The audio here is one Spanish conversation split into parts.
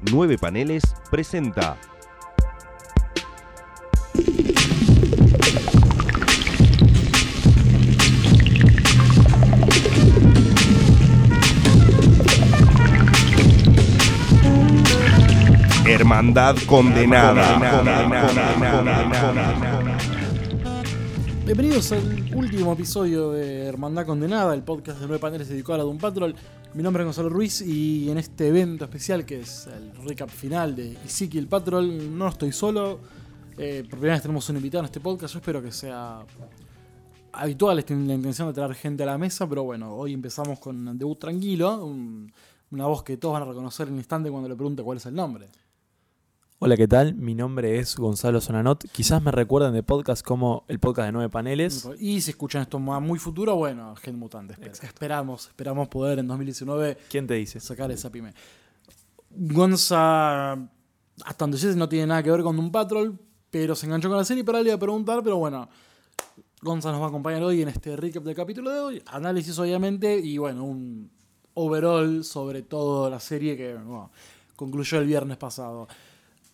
Nueve Paneles presenta. Hermandad condenada. Bienvenidos al último episodio de Hermandad Condenada, el podcast de nueve paneles dedicado a la Doom Patrol. Mi nombre es Gonzalo Ruiz y en este evento especial que es el recap final de Ezekiel Patrol no estoy solo. Eh, por primera vez tenemos un invitado en este podcast. Yo espero que sea habitual. La intención de traer gente a la mesa, pero bueno, hoy empezamos con un debut tranquilo. un- una voz que todos van a reconocer en instante cuando le pregunte cuál es el nombre. Hola, ¿qué tal? Mi nombre es Gonzalo Sonanot. Quizás me recuerden de podcast como el podcast de nueve paneles. Y si escuchan esto muy futuro, bueno, Gen Mutante. esper- Esperamos, esperamos poder en 2019 ¿Quién te dice? sacar esa pyme. Gonza, hasta donde yo sé, no tiene nada que ver con un patrol, pero se enganchó con la serie, pero ahora le iba a preguntar, pero bueno. Gonza nos va a acompañar hoy en este recap del capítulo de hoy. Análisis, obviamente, y bueno, un overall sobre todo la serie que bueno, concluyó el viernes pasado.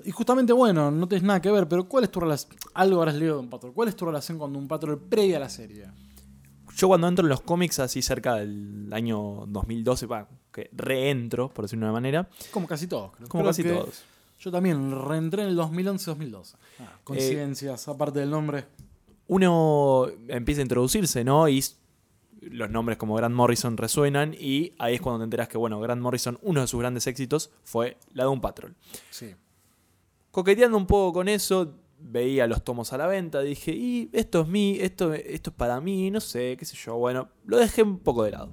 Y justamente, bueno, no tienes nada que ver, pero ¿cuál es tu relación? Algo habrás leído de un patrol. ¿Cuál es tu relación con un patrol previa a la serie? Yo cuando entro en los cómics así cerca del año 2012, va, que reentro, por decirlo de una manera, Como casi todos, creo. como Creo casi todos. Yo también reentré en el 2011-2012. Ah, coincidencias, aparte del nombre. Uno empieza a introducirse, ¿no? Y los nombres como Grant Morrison resuenan y ahí es cuando te enteras que, bueno, Grant Morrison, uno de sus grandes éxitos fue la de un patrol. Sí. Coqueteando un poco con eso, veía los tomos a la venta, dije, y esto es mí, esto, esto es para mí, no sé, qué sé yo. Bueno, lo dejé un poco de lado.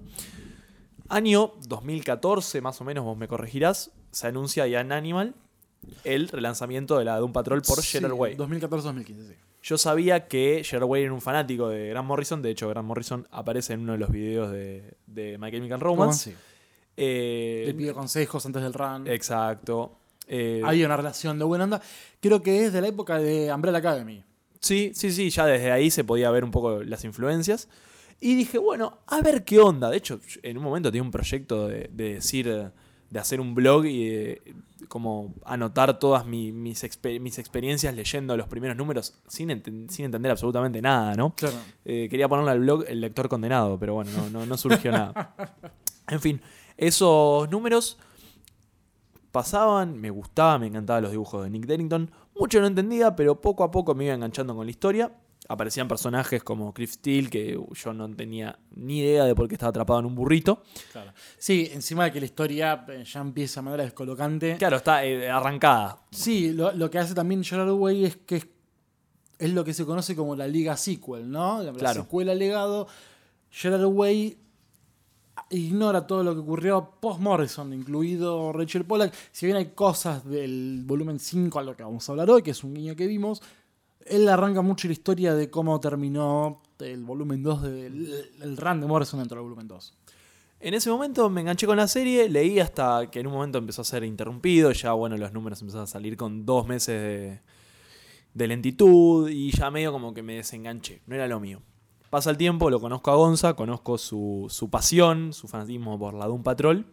Año 2014, más o menos, vos me corregirás, se anuncia ya en Animal el relanzamiento de la de un patrol por Sí, Gerard Way. 2014-2015, sí. Yo sabía que Gerard Way era un fanático de Grant Morrison, de hecho Grant Morrison aparece en uno de los videos de, de My Chemical Romance. Sí. Eh, Le pidió consejos antes del run. exacto. Eh, Había una relación de buena onda. Creo que es de la época de Umbrella Academy. Sí, sí, sí, ya desde ahí se podía ver un poco las influencias. Y dije, bueno, a ver qué onda. De hecho, en un momento tenía un proyecto de, de decir, de hacer un blog y de, como anotar todas mi- mis, exper- mis experiencias leyendo los primeros números sin, enten- sin entender absolutamente nada, ¿no? Claro. Eh, quería ponerle al blog el lector condenado, pero bueno, no, no, no surgió nada. En fin, esos números pasaban, me gustaba, me encantaban los dibujos de Nick Derrington. Mucho no entendía, pero poco a poco me iba enganchando con la historia. Aparecían personajes como Cliff Steele, que yo no tenía ni idea de por qué estaba atrapado en un burrito. claro. Sí, encima de que la historia eh, ya empieza de manera descolocante. Claro, está eh, arrancada. Sí, lo, lo que hace también Gerard Way es que es, es lo que se conoce como la liga sequel, ¿no? La, la Claro. secuela legado. Gerard Way ignora todo lo que ocurrió post-Morrison, incluido Rachel Pollack. Si bien hay cosas del volumen 5 a lo que vamos a hablar hoy, que es un guiño que vimos, él arranca mucho la historia de cómo terminó el volumen 2 del el de Morrison dentro del volumen 2. En ese momento me enganché con la serie, leí hasta que en un momento empezó a ser interrumpido, ya bueno, los números empezaron a salir con dos meses de lentitud y ya medio como que me desenganché, no era lo mío. Pasa el tiempo, lo conozco a Gonza, conozco su, su pasión, su fanatismo por la Doom Patrol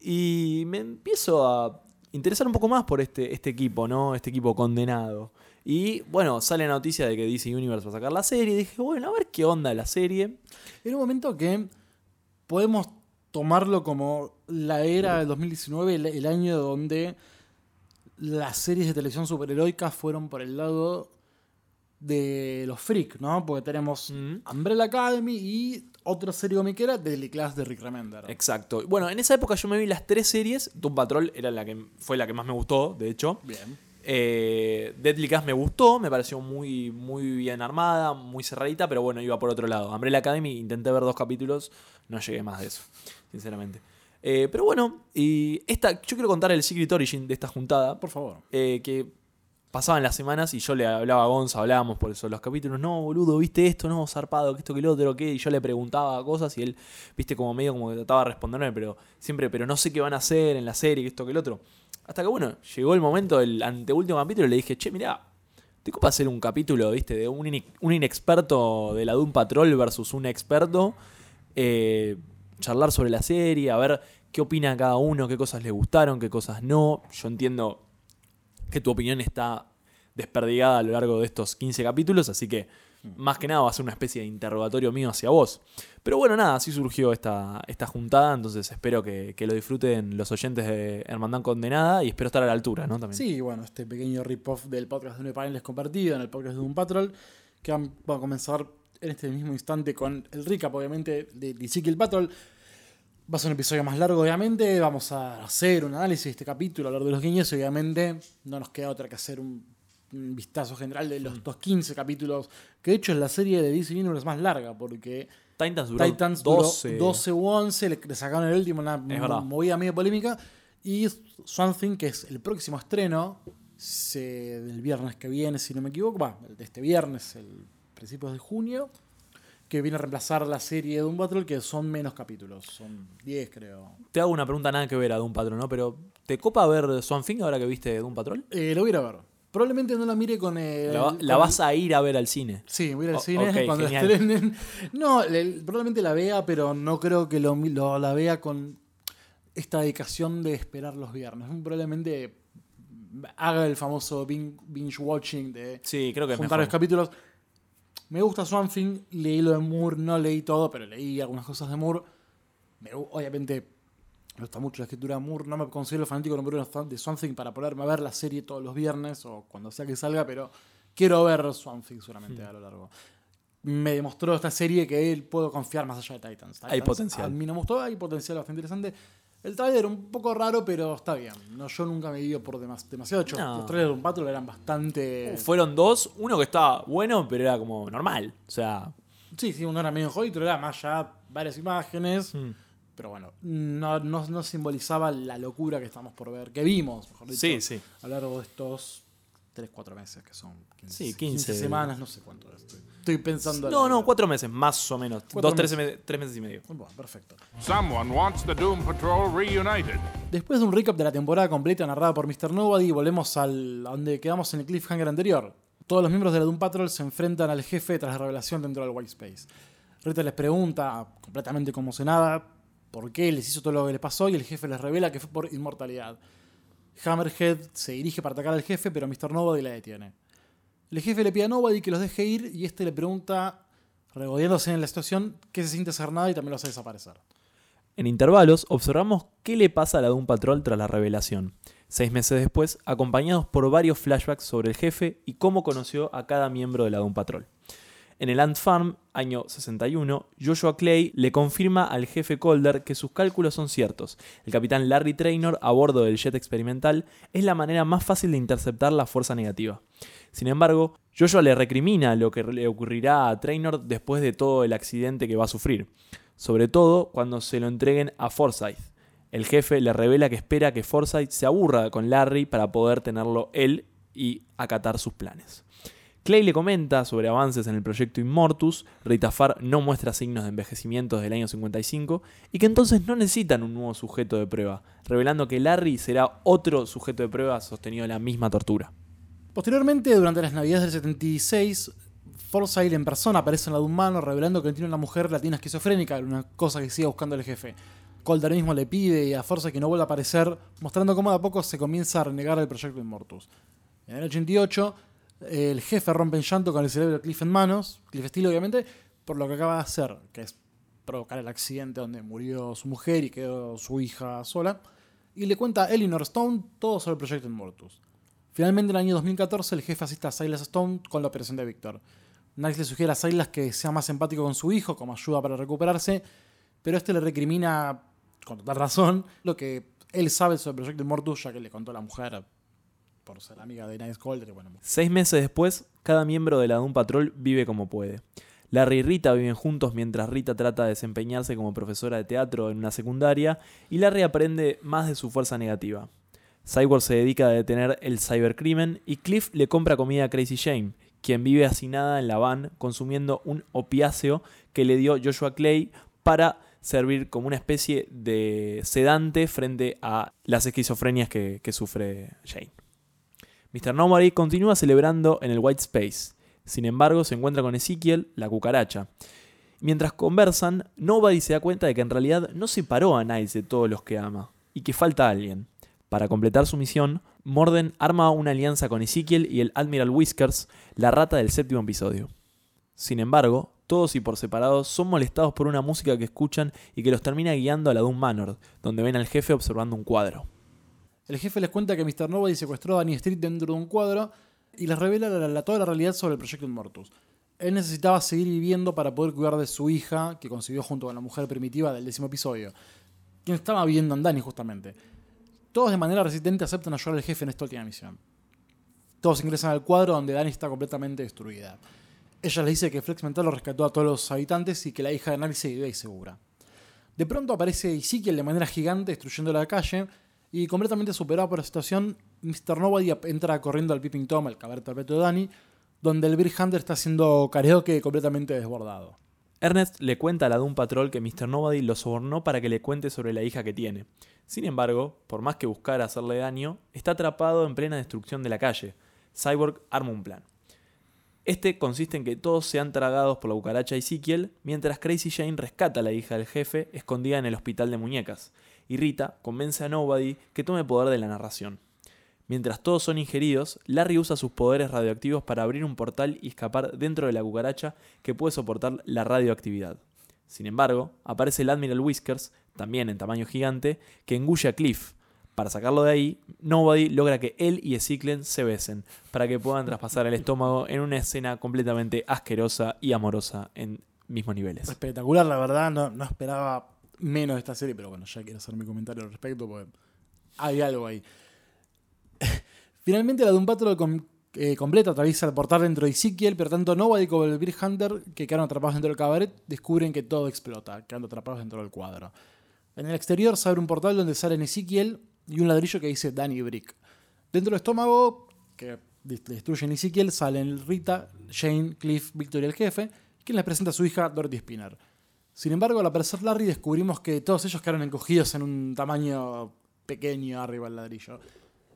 y me empiezo a interesar un poco más por este, este equipo, ¿no? Este equipo condenado. Y bueno, sale la noticia de que DC Universe va a sacar la serie y dije, bueno, a ver qué onda la serie. Era un momento que podemos tomarlo como la era del 2019, el, el año donde las series de televisión superheroicas fueron por el lado de los freak, ¿no? Porque tenemos Mm. Umbrella Academy y otra serie comiquera, Daily Class de Rick Remender. Exacto. Bueno, en esa época yo me vi las tres series. Doom Patrol era la que fue la que más me gustó, de hecho. Bien. Eh, Deadly Class me gustó, me pareció muy, muy bien armada, muy cerradita, pero bueno, iba por otro lado. Umbrella Academy, intenté ver dos capítulos, no llegué más de eso, sinceramente. Eh, pero bueno, y esta, yo quiero contar el Secret Origin de esta juntada, Por favor. eh, que pasaban las semanas y yo le hablaba a Gonza, hablábamos por eso los capítulos, no, boludo, viste esto, no, zarpado, que esto, que lo otro, que, y yo le preguntaba cosas y él, viste, como medio como que trataba de responderme, pero siempre, pero no sé qué van a hacer en la serie, que esto, que el otro. Hasta que bueno, llegó el momento del anteúltimo capítulo y le dije, che, mirá, ¿te copa hacer un capítulo, viste, de un, ine- un inexperto de la Doom Patrol versus un experto? Eh, charlar sobre la serie, a ver qué opina cada uno, qué cosas le gustaron, qué cosas no. Yo entiendo que tu opinión está desperdigada a lo largo de estos 15 capítulos, así que más que nada va a ser una especie de interrogatorio mío hacia vos. Pero bueno, nada, así surgió esta, esta juntada, entonces espero que, que lo disfruten los oyentes de Hermandad Condenada y espero estar a la altura, ¿no? También. Sí, bueno, este pequeño rip-off del podcast de Nueve Paneles compartido en el podcast de un Patrol, que van- va a comenzar en este mismo instante con el recap, obviamente, de Kill Patrol. Va a ser un episodio más largo, obviamente. Vamos a hacer un análisis de este capítulo, hablar de los guiños obviamente no nos queda otra que hacer un, un vistazo general de los, estos 15 capítulos, que de hecho es la serie de DC Universe más larga, porque Titans duró Titans duró 12. 12 u 11, le, le sacaron el último, una movida medio polémica. Y Something, que es el próximo estreno, se- del viernes que viene, si no me equivoco, va, de este viernes, el principios de junio, que viene a reemplazar la serie de Doom Patrol, que son menos capítulos, son 10 creo. Te hago una pregunta nada que ver a Doom Patrol, ¿no? Pero ¿te copa ver Swan Thing ahora que viste Doom Patrol? Eh, lo voy a ir a ver. Probablemente no la mire con el... La, va- la con- vas a ir a ver al cine. Sí, voy a ir al O- cine cuando la estrenen. No, le- probablemente la vea, pero no creo que lo, lo- la vea con esta dedicación de esperar los viernes. Probablemente haga el famoso bin- binge watching de Sí, creo que juntar mejor. los capítulos. Me gusta Swamp Thing, leí lo de Moore, no leí todo, pero leí algunas cosas de Moore. Me obviamente me gusta mucho la escritura de Moore, no me considero fanático número uno de Swamp Thing para ponerme a ver la serie todos los viernes o cuando sea que salga, pero quiero ver Swamp Thing seguramente a lo largo. Me demostró esta serie que él puedo confiar más allá de Titans. Hay Titans, potencial. A mí no me gustó, hay potencial bastante interesante. El trailer un poco raro, pero está bien. No, yo nunca me dio por demas- demasiado. No. los trailers de un Patrol eran bastante. Fueron dos, uno que estaba bueno, pero era como normal. O sea, Sí, sí, uno era medio jodido, era más ya varias imágenes. mm. Pero bueno, no, no, no simbolizaba la locura que estamos por ver, que vimos, mejor dicho, sí, sí. a lo largo de estos 3, 4 meses, que son 15, Sí, 15. semanas, no sé cuánto es. Estoy, pensando. No, no, cuatro meses, más o menos. Cuatro Dos, tres, meses. me- tres meses y medio. Bueno, perfecto. Someone wants the Doom Patrol reunited. Después de un recap de la temporada completa narrada por Mr. Nobody, volvemos al a donde quedamos en el cliffhanger anterior. Todos los miembros de la Doom Patrol se enfrentan al jefe tras la revelación dentro del White Space. Rita les pregunta, completamente conmocionada, por qué les hizo todo lo que les pasó y el jefe les revela que fue por inmortalidad. Hammerhead se dirige para atacar al jefe, pero Mr. Nobody la detiene. El jefe le pide a Nobody que los deje ir y este le pregunta, regodeándose en la situación, qué se siente ser nada y también lo hace desaparecer. En intervalos, observamos qué le pasa a la Doom Patrol tras la revelación. Seis meses después, acompañados por varios flashbacks sobre el jefe y cómo conoció a cada miembro de la Doom Patrol. En el Ant Farm, año 61, Joshua Clay le confirma al jefe Calder que sus cálculos son ciertos. El capitán Larry Traynor, a bordo del jet experimental, es la manera más fácil de interceptar la fuerza negativa. Sin embargo, Joshua le recrimina lo que le ocurrirá a Traynor después de todo el accidente que va a sufrir, sobre todo cuando se lo entreguen a Forsyth. El jefe le revela que espera que Forsyth se aburra con Larry para poder tenerlo él y acatar sus planes. Clay le comenta sobre avances en el proyecto Immortus, Rita Farr no muestra signos de envejecimiento desde el año 55 y que entonces no necesitan un nuevo sujeto de prueba, revelando que Larry será otro sujeto de prueba sostenido de la misma tortura. Posteriormente, durante las navidades del 76, Forsyth en persona aparece en la de un humano revelando que tiene una mujer latina esquizofrénica, una cosa que sigue buscando el jefe. Calder mismo le pide a Forsyth que no vuelva a aparecer, mostrando cómo de a poco se comienza a renegar el proyecto Immortus. En el 88, el jefe rompe en llanto con el cerebro de Cliff en manos, Cliff Steele obviamente, por lo que acaba de hacer, que es provocar el accidente donde murió su mujer y quedó su hija sola, y le cuenta a Eleanor Stone todo sobre el proyecto Immortus. Finalmente, en el año 2014, el jefe asiste a Silas Stone con la operación de Victor. Nice le sugiere a Silas que sea más empático con su hijo como ayuda para recuperarse, pero este le recrimina, con total razón, lo que él sabe sobre el proyecto Immortus, ya que le contó a la mujer por ser amiga de Nice Calder. y Bueno, Seis meses después, cada miembro de la Doom Patrol vive como puede. Larry y Rita viven juntos mientras Rita trata de desempeñarse como profesora de teatro en una secundaria y Larry aprende más de su fuerza negativa. Cyborg se dedica a detener el cybercrimen y Cliff le compra comida a Crazy Jane, quien vive hacinada en la van consumiendo un opiáceo que le dio Joshua Clay para servir como una especie de sedante frente a las esquizofrenias que, sufre Jane. Mr. Nobody continúa celebrando en el White Space. Sin embargo, se encuentra con Ezekiel, la cucaracha. Mientras conversan, Nobody se da cuenta de que en realidad no separó a Niles de todos los que ama, y que falta alguien. Para completar su misión, Morden arma una alianza con Ezekiel y el Admiral Whiskers, la rata del séptimo episodio. Sin embargo, todos y por separado son molestados por una música que escuchan y que los termina guiando a la Doom Manor, donde ven al jefe observando un cuadro. El jefe les cuenta que Mr. Nobody secuestró a Danny Street dentro de un cuadro y les revela la- la- toda la realidad sobre el proyecto Mortus. Él necesitaba seguir viviendo para poder cuidar de su hija, que concibió junto con la mujer primitiva del décimo episodio, quien estaba viviendo en Danny justamente. Todos de manera resistente aceptan ayudar al jefe en esta última misión. Todos ingresan al cuadro donde Danny está completamente destruida. Ella le dice que Flex Mental lo rescató a todos los habitantes y que la hija de Danny sigue viva y segura. De pronto aparece Ezekiel de manera gigante destruyendo la calle y completamente superado por la situación, Mr. Nobody entra corriendo al Peeping Tom, el cabaret perpetuo de Danny, donde el Beer Hunter está haciendo karaoke completamente desbordado. Ernest le cuenta a la Doom Patrol que Mr. Nobody lo sobornó para que le cuente sobre la hija que tiene. Sin embargo, por más que buscara hacerle daño, está atrapado en plena destrucción de la calle. Cyborg arma un plan. Este consiste en que todos sean tragados por la cucaracha Ezekiel, mientras Crazy Jane rescata a la hija del jefe escondida en el hospital de muñecas, y Rita convence a Nobody que tome poder de la narración. Mientras todos son ingeridos, Larry usa sus poderes radioactivos para abrir un portal y escapar dentro de la cucaracha que puede soportar la radioactividad. Sin embargo, aparece el Admiral Whiskers, también en tamaño gigante, que engulle a Cliff. Para sacarlo de ahí, Nobody logra que él y Ezekiel se besen, para que puedan traspasar el estómago en una escena completamente asquerosa y amorosa en mismos niveles. Espectacular, la verdad, no, no esperaba menos de esta serie, pero bueno, ya quiero hacer mi comentario al respecto porque hay algo ahí. Finalmente la Doom Patrol com- eh, atraviesa el portal dentro de Ezekiel, pero tanto Nobody como el Beer Hunter, que quedaron atrapados dentro del cabaret, descubren que todo explota, quedando atrapados dentro del cuadro. En el exterior se abre un portal donde salen Ezekiel y un ladrillo que dice Danny Brick. Dentro del estómago, que destruyen Ezekiel, salen Rita, Jane, Cliff, Victor y el jefe, quien les presenta a su hija Dorothy Spinner. Sin embargo, al aparecer Larry descubrimos que todos ellos quedaron encogidos en un tamaño pequeño arriba del ladrillo.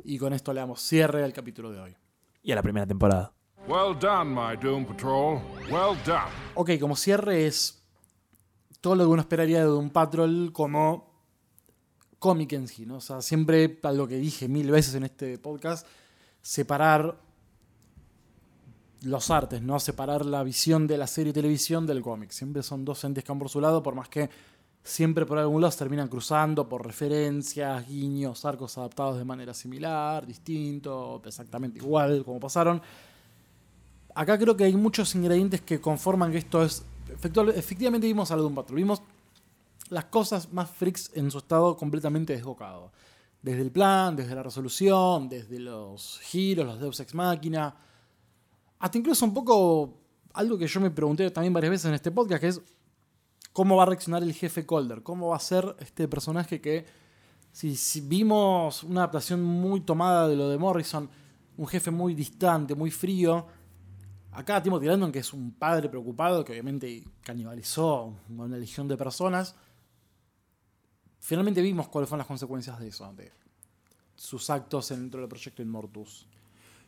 Y con esto le damos cierre al capítulo de hoy. Y a la primera temporada. Well done, my Doom Patrol. Well done. Ok, como cierre es todo lo que uno esperaría de un Patrol como cómic en sí, ¿no? O sea, siempre algo que dije mil veces en este podcast, separar los artes, ¿no? Separar la visión de la serie de televisión del cómic. Siempre son dos entes que van por su lado, por más que siempre por algún lado terminan cruzando por referencias, guiños, arcos adaptados de manera similar, distinto, exactamente igual, como pasaron. Acá creo que hay muchos ingredientes que conforman que esto es. Efectivamente vimos algo de un patrón. Vimos las cosas más freaks en su estado completamente desbocado. Desde el plan, desde la resolución, desde los giros, los Deus Ex Máquina. Hasta incluso un poco algo que yo me pregunté también varias veces en este podcast, que es cómo va a reaccionar el jefe Calder. Cómo va a ser este personaje que, si, si vimos una adaptación muy tomada de lo de Morrison, un jefe muy distante, muy frío. Acá Timothy Landon, que es un padre preocupado, que obviamente canibalizó a una legión de personas. Finalmente vimos cuáles fueron las consecuencias de eso, de sus actos dentro del proyecto Inmortus.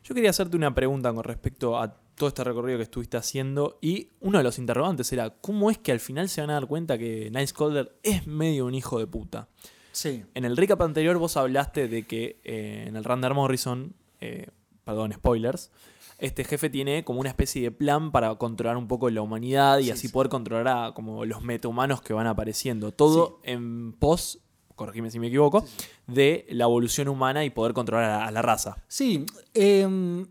Yo quería hacerte una pregunta con respecto a todo este recorrido que estuviste haciendo y uno de los interrogantes era ¿cómo es que al final se van a dar cuenta que Nice Calder es medio un hijo de puta? Sí. En el recap anterior vos hablaste de que eh, en el Randall Morrison, eh, perdón, spoilers, este jefe tiene como una especie de plan para controlar un poco la humanidad y Sí, así sí. poder controlar a como los metahumanos que van apareciendo. Todo en pos, corregime si me equivoco, de la evolución humana y poder controlar a, a la raza. Sí, em,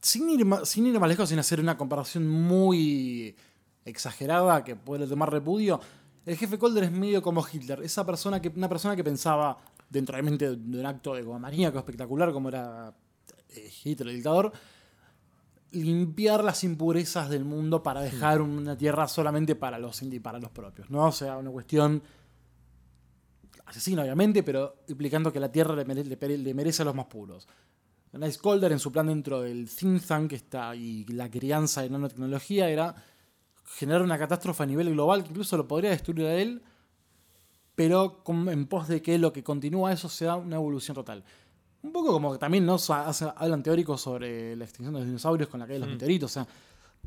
sin, ir sin ir más lejos, sin hacer una comparación muy exagerada que puede tomar repudio, el jefe Calder es medio como Hitler, esa persona que, una persona que pensaba dentro de, mente de un acto de maníaco espectacular como era eh, Hitler, el dictador, limpiar las impurezas del mundo para dejar una tierra solamente para los indi- para los propios, ¿no? O sea, una cuestión asesina, obviamente, pero implicando que la tierra le, mere- le pere- le merece a los más puros. Nice Calder, en su plan dentro del think tank está, y la crianza de nanotecnología, era generar una catástrofe a nivel global que incluso lo podría destruir a él, pero con- en pos de que lo que continúa eso sea una evolución total. Un poco como que también ¿no? Sa- hace- hablan teóricos sobre la extinción de los dinosaurios con la caída de los meteoritos. O sea,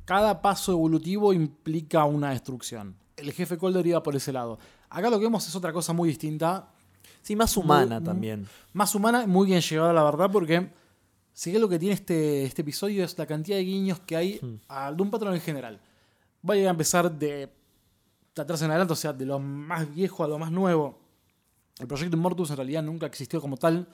cada paso evolutivo implica una destrucción. El jefe Colder iba por ese lado. Acá lo que vemos es otra cosa muy distinta, Sí, más humana Muy- también. más humana, muy bien llevada, la verdad, porque sí que lo que tiene este, este episodio es la cantidad de guiños que hay Hmm. a Doom Patrol en general. Voy a empezar de, de atrás en adelante, o sea, de lo más viejo a lo más nuevo. El proyecto Immortus en realidad nunca existió como tal,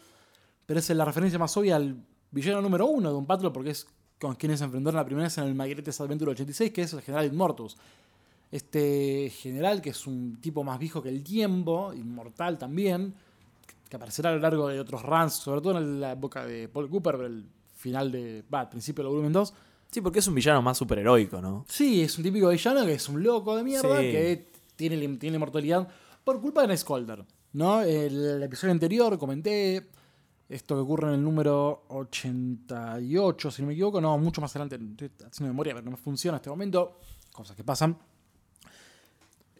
pero es la referencia más obvia al villano número uno de Doom Patrol, porque es con quienes se enfrentaron la primera vez en el Magretes Adventure 86, que es el general Immortus. Este general, que es un tipo más viejo que el tiempo, inmortal también, que aparecerá a lo largo de otros runs, sobre todo en la época de Paul Cooper, pero el final de. Va, al principio del volumen 2. Sí, porque es un villano más superheroico, ¿no? Sí, es un típico villano que es un loco de mierda, Sí. que tiene, tiene inmortalidad por culpa de Nightcrawler, ¿no? El, el episodio anterior comenté esto que ocurre en el número 88, si no me equivoco, no, mucho más adelante, estoy haciendo memoria, pero no me funciona en este momento, cosas que pasan.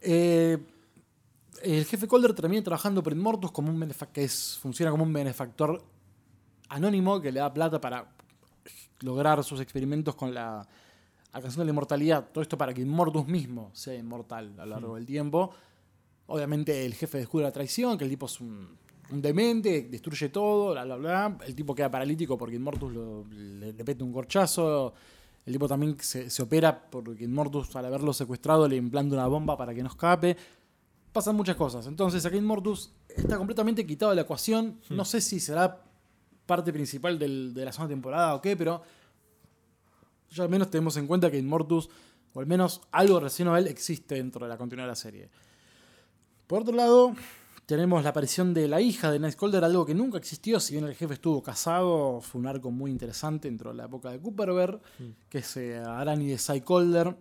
Eh, el jefe Calder termina trabajando por Immortus como un que es, funciona como un benefactor anónimo que le da plata para lograr sus experimentos con la alcanzando la inmortalidad. Todo esto para que Immortus mismo sea inmortal a lo largo del tiempo. Obviamente el jefe descubre la traición, que el tipo es un, un demente, destruye todo, bla, bla, bla. El tipo queda paralítico porque Immortus lo- le, le peta un corchazo. El tipo también se, se opera porque Immortus al haberlo secuestrado le implanta una bomba para que no escape. Pasan muchas cosas. Entonces acá Immortus está completamente quitado de la ecuación. No sé si será parte principal del- de la segunda temporada o qué, pero ya al menos tenemos en cuenta que Immortus, o al menos algo relacionado a él, existe dentro de la continuidad de la serie. Por otro lado, tenemos la aparición de la hija de Nightcrawler, algo que nunca existió, si bien el jefe estuvo casado, fue un arco muy interesante dentro de la época de Cooperberg, que es eh, Arani de Psycholder.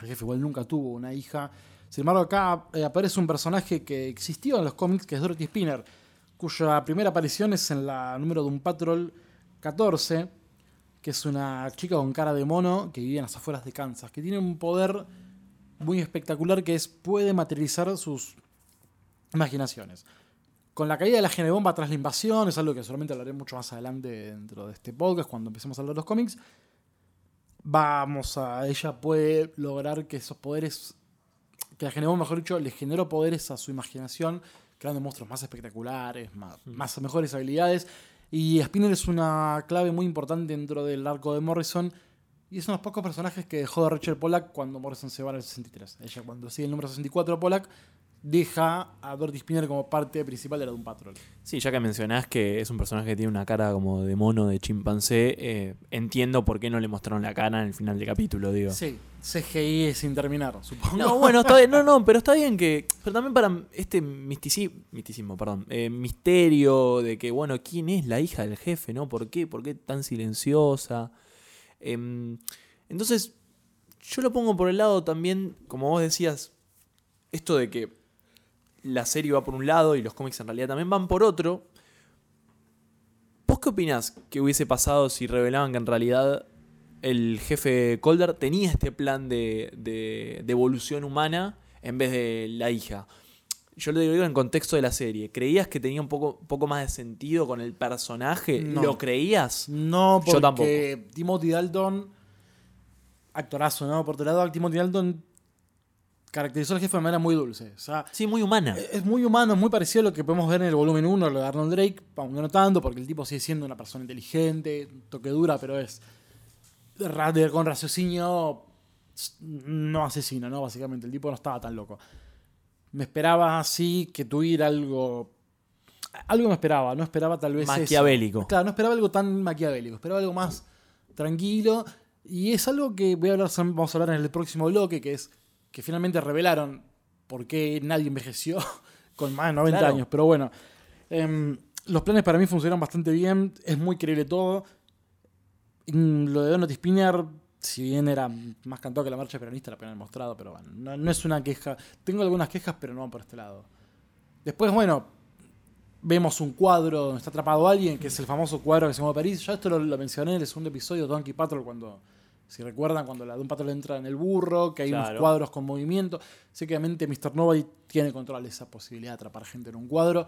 El jefe igual nunca tuvo una hija. Sin embargo, acá eh, aparece un personaje que existió en los cómics, que es Dorothy Spinner, cuya primera aparición es en la número de un Patrol 14, que es una chica con cara de mono que vive en las afueras de Kansas, que tiene un poder muy espectacular que es puede materializar sus imaginaciones. Con la caída de la genebomba tras la invasión, es algo que solamente hablaré mucho más adelante dentro de este podcast, cuando empecemos a hablar de los cómics, vamos a, ella puede lograr que esos poderes, que la genebomba, mejor dicho, le generó poderes a su imaginación, creando monstruos más espectaculares, más, más mejores habilidades. Y Spinner es una clave muy importante dentro del arco de Morrison. Y es uno de los pocos personajes que dejó de Richard Pollack cuando Morrison se va en el 63. Ella, cuando sigue el número 64 de Pollack, deja a Dorothy Spinner como parte principal de la Doom Patrol. Sí, ya que mencionás que es un personaje que tiene una cara como de mono, de chimpancé, eh, entiendo por qué no le mostraron la cara en el final del capítulo, digo. Sí, CGI sin terminar, supongo. No, bueno, está bien, no, no, pero está bien que. Pero también para este misticismo, misticismo perdón, eh, misterio de que, bueno, ¿quién es la hija del jefe, no? ¿Por qué? ¿Por qué tan silenciosa? Em, entonces, yo lo pongo por el lado también, como vos decías, esto de que la serie va por un lado y los cómics en realidad también van por otro. ¿Vos qué opinás que hubiese pasado si revelaban que en realidad el jefe Colder tenía este plan de, de- de evolución humana en vez de la hija? Yo lo digo en contexto de la serie. ¿Creías que tenía un poco, poco más de sentido con el personaje? No. ¿Lo creías? No, Yo porque Timothy Dalton, actorazo, ¿no? Por otro lado, Timothy Dalton caracterizó al jefe de manera muy dulce. O sea, Sí, muy humana. es muy humano, es muy parecido a lo que podemos ver en el volumen 1, lo de Arnold Drake, aunque no tanto, porque el tipo sigue siendo una persona inteligente, toque dura, pero es con raciocinio no asesino, ¿no? Básicamente, el tipo no estaba tan loco. Me esperaba así que tuviera algo. Algo me esperaba, no esperaba tal vez. eso. Maquiavélico. Claro, no esperaba algo tan maquiavélico, esperaba algo más tranquilo. Y es algo que voy a hablar, vamos a hablar en el próximo bloque, que es que finalmente revelaron por qué nadie envejeció con más de 90 Claro. años. Pero bueno, em, los planes para mí funcionaron bastante bien, es muy creíble todo. Mm, Lo de Donald Spinner, si bien era más cantado que la marcha peronista, la pena mostrado, pero bueno, no, no es una queja. Tengo algunas quejas, pero no van por este lado. Después, bueno, vemos un cuadro donde está atrapado alguien, que es el famoso cuadro que se llama París. Ya esto lo, lo mencioné en el segundo episodio de Donkey Patrol, cuando, si recuerdan, cuando la Doom Patrol entra en el burro, que hay unos cuadros con movimiento. Sé que obviamente Mr. Nobody tiene control de esa posibilidad de atrapar gente en un cuadro.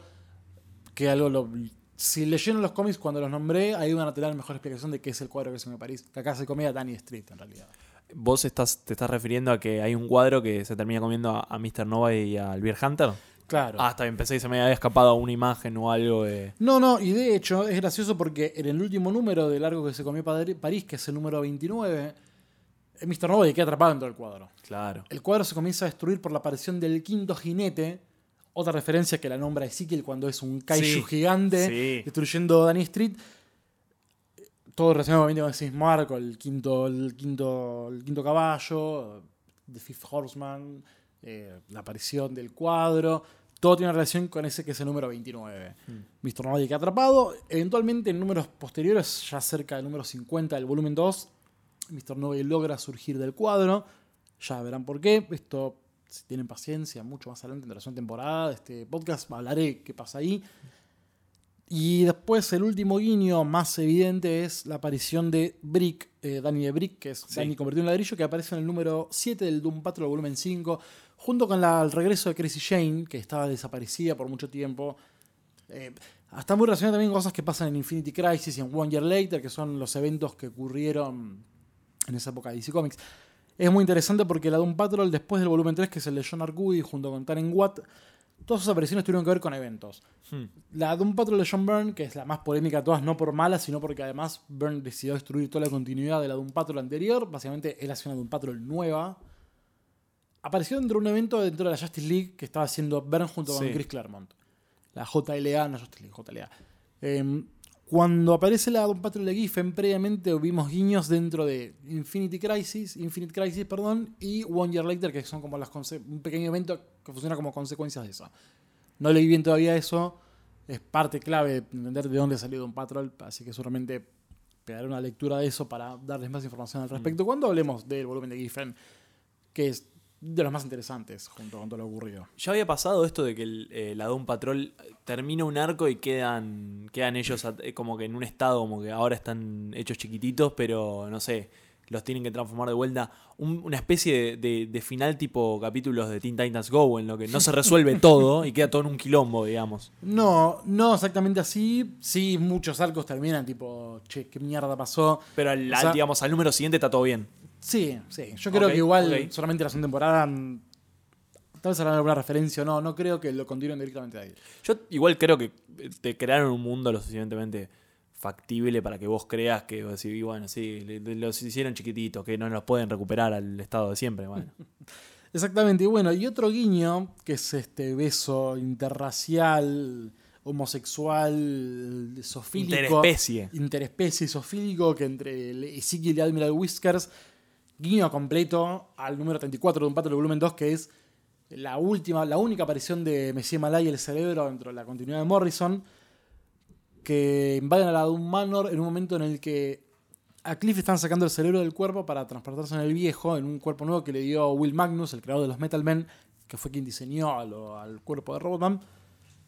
Que algo lo. Si leyeron los cómics cuando los nombré, ahí van a tener mejor explicación de qué es el cuadro que se llama París. Que acá se comía Danny Street, en realidad. vos estás, te estás refiriendo a que hay un cuadro que se termina comiendo a, a Mr. Nova y al Beer Hunter. Claro. Ah, está bien, pensé que se me había escapado una imagen o algo de. No, no, y de hecho es gracioso porque en el último número de largo que se comió París, que es el número 29, eh, Mr. Nobody queda atrapado dentro del cuadro. Claro. El cuadro se comienza a destruir por la aparición del quinto jinete. Otra referencia que la nombra Ezekiel cuando es un kaiju Sí, gigante sí. destruyendo Danny Street. Todo relacionado obviamente con el sismo arco, el quinto, el quinto, el quinto caballo, The Fifth Horseman, eh, la aparición del cuadro. Todo tiene relación con ese que es el número 29. Mr. Nobody queda atrapado. Eventualmente en números posteriores, ya cerca del número 50 del volumen 2, Mr. Nobody logra surgir del cuadro. Ya verán por qué. Esto, si tienen paciencia, mucho más adelante en la segunda temporada de este podcast hablaré qué pasa ahí. Y después el último guiño más evidente es la aparición de Brick, eh, Danny de Brick, que es Sí. Danny convertido en ladrillo, que aparece en el número 7 del Doom Patrol volumen 5, junto con la- el regreso de Crazy Jane, que estaba desaparecida por mucho tiempo. Eh, está muy relacionado también con cosas que pasan en Infinity Crisis y en One Year Later, que son los eventos que ocurrieron en esa época de DC Comics. Es muy interesante porque la Doom Patrol, después del volumen 3, que es el de John Arcudi, junto con Taren Watt, todas sus apariciones tuvieron que ver con eventos. Hmm. La Doom Patrol de John Byrne, que es la más polémica de todas, no por mala, sino porque además Byrne decidió destruir toda la continuidad de la Doom Patrol anterior. Básicamente, él hacía una Doom Patrol nueva. Apareció dentro de un evento dentro de la Justice League que estaba haciendo Byrne junto con Sí. Chris Claremont. La JLA, no Justice League, JLA. Em, cuando aparece la Doom Patrol de Giffen, previamente vimos guiños dentro de Infinity Crisis, Infinite Crisis, perdón, y One Year Later, que son como las un pequeño evento que funciona como consecuencias de eso. No leí bien todavía eso. Es parte clave de entender de dónde salió Doom Patrol, así que seguramente pegaré una lectura de eso para darles más información al respecto. Cuando hablemos del volumen de Giffen, que es de los más interesantes junto con todo lo ocurrido. Ya había pasado esto de que el, eh, la Doom Patrol termina un arco y quedan, quedan ellos eh, como que en un estado como que ahora están hechos chiquititos, pero no sé, los tienen que transformar de vuelta. Un- una especie de, de- de final tipo capítulos de Teen Titans Go, en lo que no se resuelve todo y queda todo en un quilombo, digamos. No, no exactamente así. Sí, muchos arcos terminan tipo, che, ¿qué mierda pasó? Pero al, O sea- al, digamos, al número siguiente está todo bien. Sí, sí. Yo creo que igual solamente la segunda temporada. mm, Tal vez harán alguna referencia o no. No creo que lo continúen directamente ahí. Yo igual creo que eh, te crearon un mundo lo suficientemente factible para que vos creas que vos decís, y bueno, sí, los hicieron chiquititos, que no los pueden recuperar al estado de siempre. Bueno. Exactamente. Y bueno, y otro guiño, que es este beso interracial, homosexual, sofílico. Interespecie. Interespecie sofílico que entre el Ezekiel y Admiral Whiskers. Guiño completo al número 34 de un pato del volumen 2, que es la última, la única aparición de Messi Malay el cerebro dentro de la continuidad de Morrison. Que invaden a la Doom Manor en un momento en el que a Cliff están sacando el cerebro del cuerpo para transportarse en el viejo, en un cuerpo nuevo que le dio Will Magnus, el creador de los Metal Men, que fue quien diseñó a lo- al cuerpo de Robotman.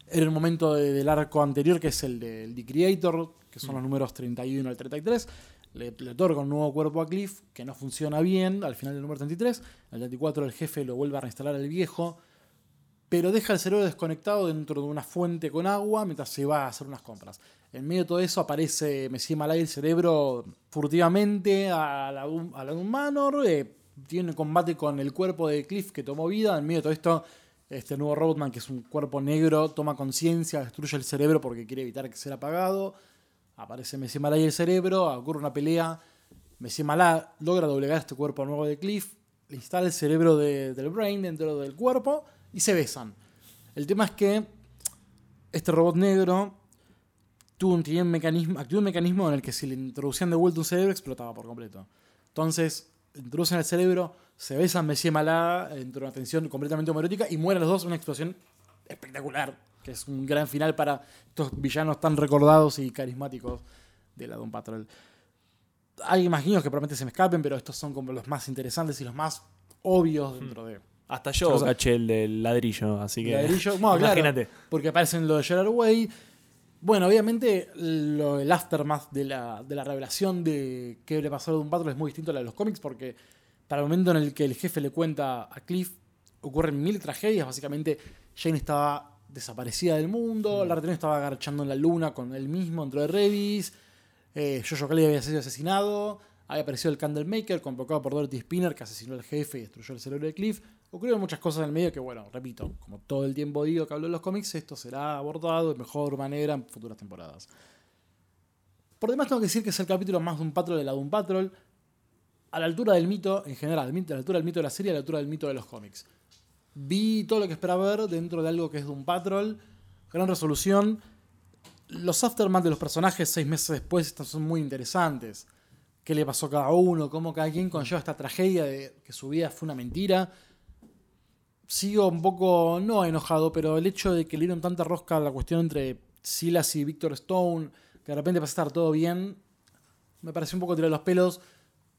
Era el momento de- del arco anterior, que es el del The Creator, que son los números 31 al 33. Le, le otorga un nuevo cuerpo a Cliff, que no funciona bien al final del número 33. Al 34 el jefe lo vuelve a reinstalar al viejo, pero deja el cerebro desconectado dentro de una fuente con agua mientras se va a hacer unas compras. En medio de todo eso aparece Messi Malay el cerebro furtivamente a la, a la Doom Manor, eh, tiene combate con el cuerpo de Cliff que tomó vida. En medio de todo esto, este nuevo Robotman, que es un cuerpo negro, toma conciencia, destruye el cerebro porque quiere evitar que sea apagado. Aparece Messi Malay el cerebro, ocurre una pelea. Messi Malay logra doblegar este cuerpo nuevo de Cliff, le instala el cerebro de- del Brain dentro del cuerpo y se besan. El tema es que este robot negro tuvo un, tenía un mecanismo, activó un mecanismo en el que si le introducían de vuelta un cerebro explotaba por completo. Entonces, introducen el cerebro, se besan Messi Malá dentro de una tensión completamente homoerótica y mueren los dos en una explosión espectacular, que es un gran final para estos villanos tan recordados y carismáticos de la Doom Patrol. Hay más guiños que probablemente se me escapen, pero estos son como los más interesantes y los más obvios dentro de Hasta yo caché el del ladrillo, así que. ladrillo. Bueno, claro, imagínate. porque aparecen lo de Gerard Way. Bueno, obviamente lo, el aftermath de la, de la revelación de qué le pasó a Patrol es muy distinto a la de los cómics porque para el momento en el que el jefe le cuenta a Cliff ocurren mil tragedias. Básicamente Jane estaba desaparecida del mundo, Mm. la retención estaba agarchando en la luna con él mismo dentro de Revis, eh, Jojo Kelly había sido asesinado, Había aparecido el Candlemaker, convocado por Dorothy Spinner, que asesinó al jefe y destruyó el cerebro de Cliff. Ocurrieron muchas cosas en el medio que, bueno, repito, como todo el tiempo digo que hablo de los cómics, esto será abordado de mejor manera en futuras temporadas. Por demás, tengo que decir que es el capítulo más de un patrol de la Doom Patrol, a la altura del mito en general, a la altura del mito de la serie, a la altura del mito de los cómics. Vi todo lo que esperaba ver dentro de algo que es Doom Patrol, gran resolución. Los aftermath de los personajes seis meses después son muy interesantes. ¿Qué le pasó a cada uno? ¿Cómo cada quien conlleva esta tragedia de que su vida fue una mentira? Sigo un poco, no enojado, pero el hecho de que le dieron tanta rosca a la cuestión entre Silas y Victor Stone, que de repente pasa a estar todo bien, me pareció un poco tirar los pelos.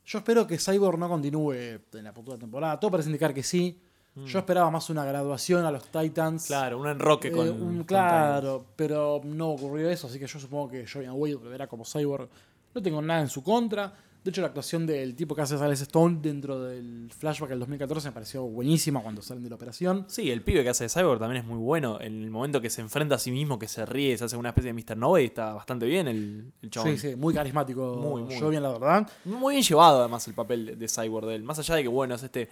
Yo espero que Cyborg no continúe en la futura temporada. Todo parece indicar que sí. Yo esperaba más una graduación a los Titans. Claro, un enroque Eh, con. un- con claro, pero no ocurrió eso, así que yo supongo que Jovian Wade volverá como Cyborg. No tengo nada en su contra. De hecho, la actuación del tipo que hace Sales Stone dentro del flashback del 2014 me pareció buenísima cuando salen de la operación. Sí, el pibe que hace de Cyborg también es muy bueno. En el momento que se enfrenta a sí mismo, que se ríe, se hace una especie de Mr. Nova y está bastante bien el, el chabón. Sí, sí, muy carismático. Muy, muy. Jovian, la verdad. Muy bien llevado además el papel de, Cyborg de él. Más allá de que, bueno, es este.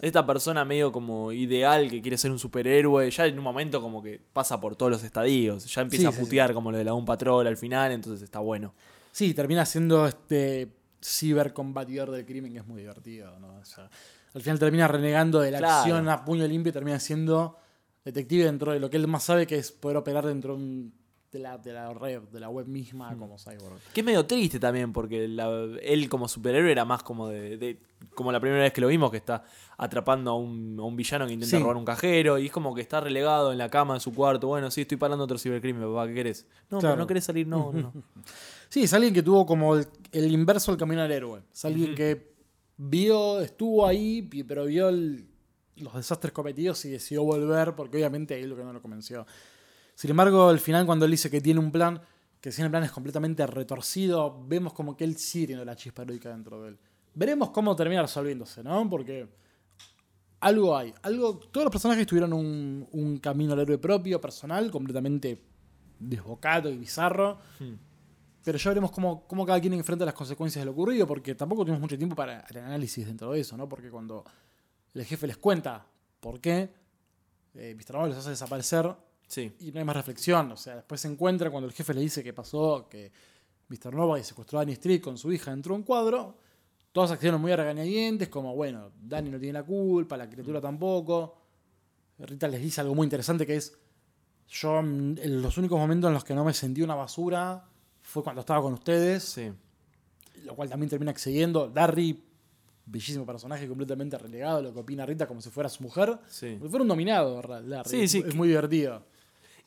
Esta persona medio como ideal que quiere ser un superhéroe, ya en un momento como que pasa por todos los estadios, ya empieza Sí, a sí, putear como lo de la un patrol al final, entonces está bueno. Sí, termina siendo este cibercombatidor del crimen que es muy divertido. ¿no? O sea, al final termina renegando de la Claro. acción a puño limpio y termina siendo detective dentro de lo que él más sabe que es poder operar dentro de, un- de la, de la red, de la web misma Mm. como cyborg. Que es medio triste también, porque la- él como superhéroe era más como de, de- como la primera vez que lo vimos, que está atrapando a un, a un villano que intenta Sí. robar un cajero, y es como que está relegado en la cama de su cuarto. Bueno, sí, estoy parando otro cibercrimen, papá, ¿qué querés? No, Claro. pero no querés salir, no, no. Sí, es alguien que tuvo como el, el inverso del camino al héroe. Es alguien que vio, estuvo ahí, pero vio el- los desastres cometidos y decidió volver porque obviamente ahí lo que no lo convenció. Sin embargo, al final cuando él dice que tiene un plan, que si el plan es completamente retorcido, vemos como que él sí tiene la chispa heroica dentro de él. Veremos cómo termina resolviéndose, ¿no? Porque algo hay. Algo, todos los personajes tuvieron un, un camino al héroe propio, personal, completamente desbocado y bizarro. Pero ya veremos cómo, cómo cada quien enfrenta las consecuencias de lo ocurrido, porque tampoco tuvimos mucho tiempo para el análisis dentro de eso, ¿no? Porque cuando el jefe les cuenta por qué, eh, Mr. Nova los hace desaparecer Sí. y no hay más reflexión. O sea, después se encuentra cuando el jefe le dice que pasó, que Mr. Nova secuestró a Danny Street con su hija dentro de un cuadro. Todos accionan muy regañadientes, como, bueno, Danny no tiene la culpa, la criatura tampoco. Rita les dice algo muy interesante que es, yo mm, en los únicos momentos en los que no me sentí una basura fue cuando estaba con ustedes, Sí. lo cual también termina accediendo. Darry, bellísimo personaje, completamente relegado, lo que opina Rita como si fuera su mujer. Sí. Como si fuera un dominado, Darry. Sí, sí, Es muy divertido.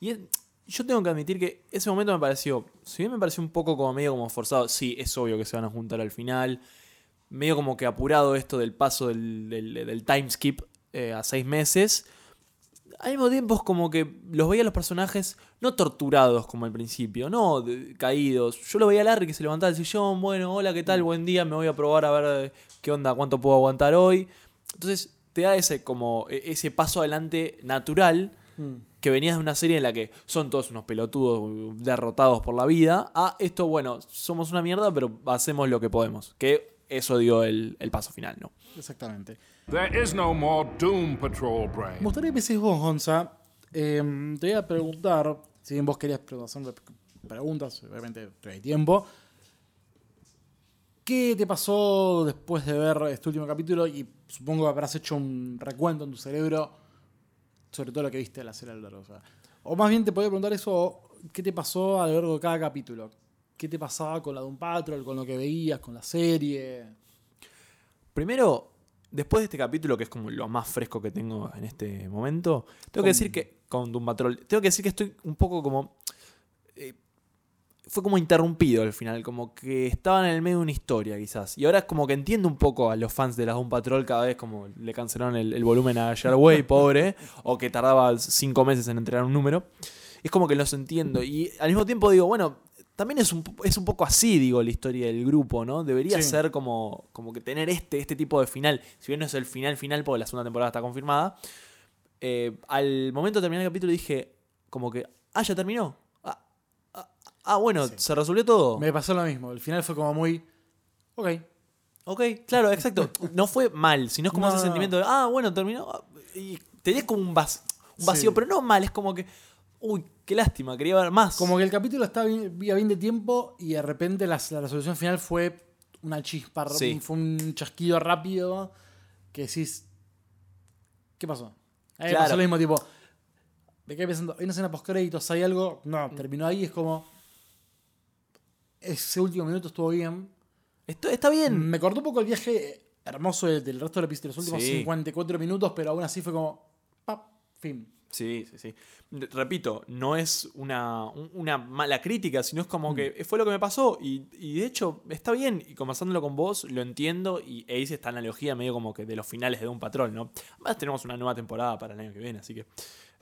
Y es- yo tengo que admitir que ese momento me pareció, si bien me pareció un poco como medio como forzado, sí, es obvio que se van a juntar al final, medio como que apurado esto del paso del, del, del time skip eh, a seis meses. Al mismo tiempo es como que los veía a los personajes no torturados como al principio, no de- caídos. Yo lo veía a Larry que se levantaba del sillón, bueno, hola, ¿qué tal? Buen día, me voy a probar a ver eh, qué onda, cuánto puedo aguantar hoy. Entonces te da ese como e- ese paso adelante natural que venías de una serie en la que son todos unos pelotudos derrotados por la vida, a esto, bueno, somos una mierda, pero hacemos lo que podemos. Que eso dio el, el paso final, ¿no? Exactamente. There is no more Doom Patrol Me brain. gustaría que empieces vos, Gonza. Eh, te voy a preguntar, si bien vos querías hacerme preguntas, obviamente te hay tiempo. ¿Qué te pasó después de ver este último capítulo? Y supongo que habrás hecho un recuento en tu cerebro sobre todo lo que viste de la serie a lo largo. O, sea, o más bien te podría preguntar eso, ¿qué te pasó a lo largo de cada capítulo? ¿Qué te pasaba con la Doom Patrol, con lo que veías, con la serie? Primero, después de este capítulo, que es como lo más fresco que tengo en este momento, tengo Con- que decir que. Con Doom Patrol. Tengo que decir que estoy un poco como. eh, fue como interrumpido al final, como que estaban en el medio de una historia, quizás. Y ahora es como que entiendo un poco a los fans de la Doom Patrol cada vez como le cancelaron el, el volumen a Jarway, pobre, o que tardaba cinco meses en entregar un número. Es como que los entiendo. Y al mismo tiempo digo, bueno, también es un, es un poco así, digo, la historia del grupo, ¿no? Debería Sí. ser como, como que tener este, este tipo de final. Si bien no es el final final, porque la segunda temporada está confirmada. eh, al momento de terminar el capítulo dije, como que, ah, ya terminó. Ah, ah, ah, bueno, Sí. se resolvió todo. Me pasó lo mismo. El final fue como muy. Ok, Ok, claro, exacto. No fue mal, sino es como No, ese no, sentimiento de, ah, bueno, terminó. ah, Y tenés como un, vacío, Sí. pero no mal, es como que, uy, qué lástima, quería ver más. Como que el capítulo estaba bien, bien de tiempo y de repente la, la resolución final fue una chispa, Sí. fue un chasquido rápido que decís, ¿qué pasó? A mí me Claro. pasó lo mismo, tipo, me quedé pensando, hay una escena post-créditos, hay algo, Mm. no, terminó ahí, es como, ese último minuto estuvo bien. Esto, está bien. Me cortó un poco el viaje hermoso del, del resto del episodio, los últimos Sí. 54 minutos, pero aún así fue como, pap, fin. Sí, sí, sí. Repito, no es una, un- una mala crítica, sino es como que fue lo que me pasó y, y de hecho está bien. Y conversándolo con vos, lo entiendo y e hice esta analogía medio como que de los finales de un patrón, ¿no? Además tenemos una nueva temporada para el año que viene, así que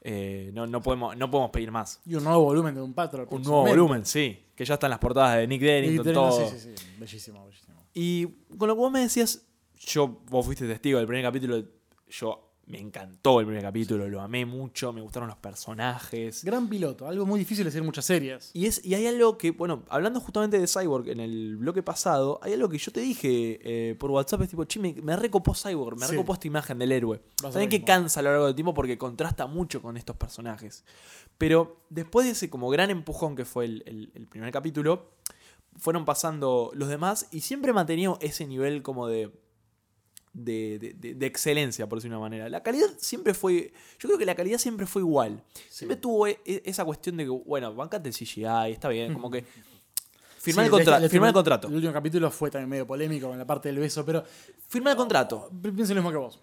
eh, no, no, podemos, no podemos pedir más. Y un nuevo volumen de un patrón. Un nuevo volumen, sí. Que ya están las portadas de Nick Derrington, todo. Sí, sí, sí, bellísimo, bellísimo. Y con lo que vos me decías, yo, vos fuiste testigo del primer capítulo, yo me encantó el primer capítulo, lo amé mucho, me gustaron los personajes. Gran piloto, algo muy difícil de hacer en muchas series. Y, es, y hay algo que, bueno, hablando justamente de Cyborg en el bloque pasado, hay algo que yo te dije eh, por WhatsApp, es tipo, che, me, me recopó Cyborg, me Sí. recopó esta imagen del héroe. Saben que cansa a lo largo del tiempo porque contrasta mucho con estos personajes. Pero después de ese como gran empujón que fue el, el- el primer capítulo, fueron pasando los demás y siempre mantenido ese nivel como de, de, de- de- excelencia, por decirlo de una manera. La calidad siempre fue, yo creo que la calidad siempre fue igual. Siempre tuvo e- e- esa cuestión de que, bueno, bancate el CGI, está bien, como que... Firmar Sí, el, contra- el- el firmar el primer- contrato. El último capítulo fue también medio polémico con la parte del beso, pero Firmar el contrato. pienso lo mismo que vos.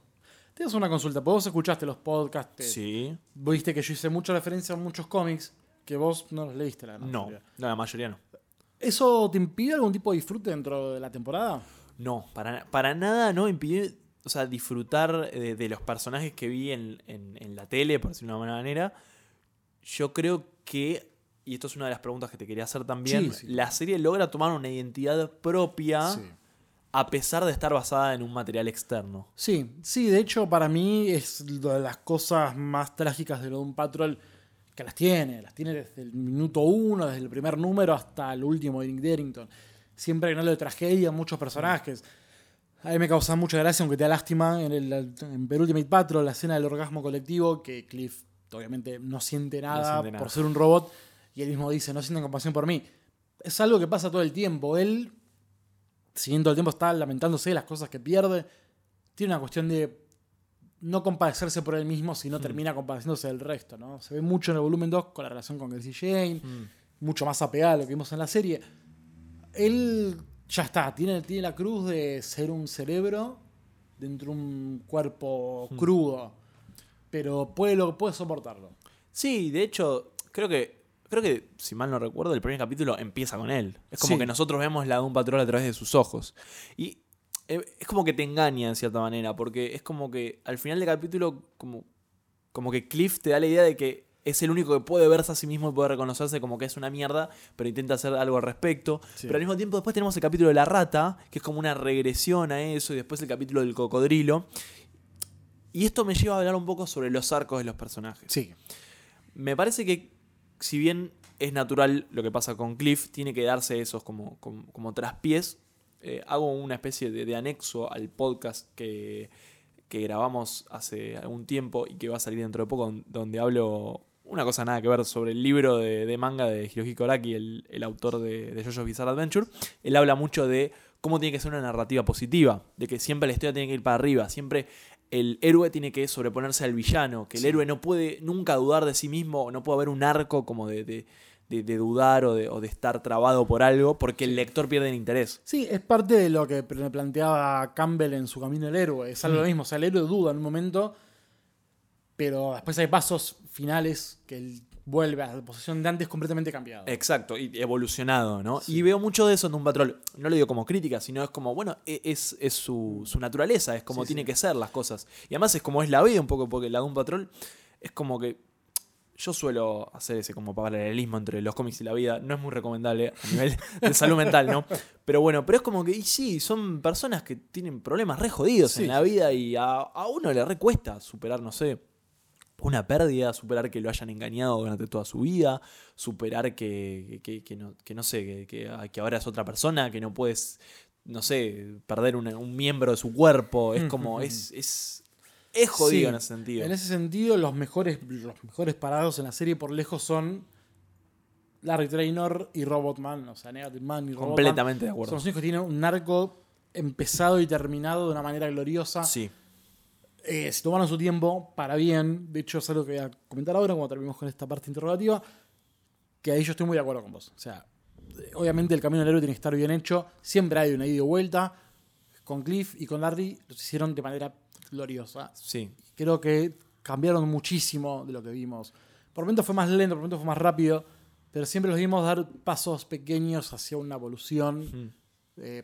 Te hago una consulta, porque vos escuchaste los podcasts, te- Sí. viste que yo hice mucha referencia a muchos cómics que vos no los leíste, la No, mayoría. no, la mayoría no. ¿Eso te impide algún tipo de disfrute dentro de la temporada? No, para, para nada no impidió o sea, disfrutar de, de los personajes que vi en, en- en la tele, por decirlo de una manera. Yo creo que, y esto es una de las preguntas que te quería hacer también, Sí, sí. la serie logra tomar una identidad propia Sí. a pesar de estar basada en un material externo. Sí, sí, de hecho para mí es de las cosas más trágicas de lo de un Patrol que las tiene, las tiene desde el minuto uno, desde el primer número hasta el último de Nick Derrington. Siempre halo de tragedia, muchos personajes. A mí me causa mucha gracia, aunque te da lástima, en el en Ultimate Patrol, la escena del orgasmo colectivo, que Cliff obviamente no siente nada siente nada. por ser un robot, y él mismo dice, no sienten compasión por mí. Es algo que pasa todo el tiempo. Él, si bien todo el tiempo está lamentándose de las cosas que pierde, tiene una cuestión de no compadecerse por él mismo, sino termina compadeciéndose del resto, ¿no? Se ve mucho en el volumen 2 con la relación con Gracie Jane, mucho más apegada a lo que vimos en la serie. Él ya está, tiene, tiene la cruz de ser un cerebro dentro de un cuerpo crudo, pero puede, lo, puede soportarlo. Sí, de hecho, creo que. Creo que, si mal no recuerdo, el primer capítulo empieza con él. Es como Sí. que nosotros vemos la de un patrón a través de sus ojos. Y eh, es como que te engaña en cierta manera, porque es como que al final del capítulo, como, como que Cliff te da la idea de que es el único que puede verse a sí mismo y puede reconocerse como que es una mierda, pero intenta hacer algo al respecto. Sí. Pero al mismo tiempo después tenemos el capítulo de la rata, que es como una regresión a eso, y después el capítulo del cocodrilo. Y esto me lleva a hablar un poco sobre los arcos de los personajes. Sí, Me parece que, si bien es natural lo que pasa con Cliff, tiene que darse esos como, como, como traspiés. Eh, hago una especie de, de anexo al podcast que, que grabamos hace algún tiempo y que va a salir dentro de poco, don- donde hablo una cosa nada que ver sobre el libro de, de manga de Hirohiko Araki, el, el autor de, de JoJo's Bizarre Adventure. Él habla mucho de cómo tiene que ser una narrativa positiva, de que siempre la historia tiene que ir para arriba, siempre el héroe tiene que sobreponerse al villano, que el Sí. héroe no puede nunca dudar de sí mismo, no puede haber un arco como de, de- de- de dudar o de, o de estar trabado por algo, porque el lector pierde el interés. Sí, es parte de lo que planteaba Campbell en su camino del héroe. Es algo lo mismo. O sea, el héroe duda en un momento, pero después hay pasos finales que él vuelve a la posición de antes completamente cambiado. Exacto, y evolucionado, ¿no? Y veo mucho de eso en un patrón. No lo digo como crítica, sino es como, bueno, e- es, es su, su naturaleza, es como Sí, tiene sí. que ser las cosas. Y además es como es la vida un poco, porque la de un patrón es como que. Yo suelo hacer ese como paralelismo entre los cómics y la vida. No es muy recomendable a nivel de salud mental, ¿no? Pero bueno, pero es como que, y sí, son personas que tienen problemas re jodidos en la vida y a, a uno le recuesta superar, no sé, una pérdida, superar que lo hayan engañado durante toda su vida, superar que, que, que no, que no sé, que, que- que ahora es otra persona, que no puedes no sé, perder un, un miembro de su cuerpo. Es como, es, es, es jodido Sí, en ese sentido. En ese sentido, los mejores, los mejores parados en la serie por lejos son Larry Trainor y Robotman, o sea, Negative Man y Robotman. Completamente de Son acuerdo. los únicos que tienen un arco empezado y terminado de una manera gloriosa. Sí. Eh, se tomaron su tiempo para bien. De hecho, es algo que voy a comentar ahora cuando terminemos con esta parte interrogativa. Que ahí yo estoy muy de acuerdo con vos. O sea, obviamente el camino del héroe tiene que estar bien hecho. Siempre hay una ida y vuelta. Con Cliff y con Larry los hicieron de manera gloriosa. Sí. Creo que cambiaron muchísimo de lo que vimos. Por momentos fue más lento, por momentos fue más rápido. Pero siempre los vimos dar pasos pequeños hacia una evolución. eh,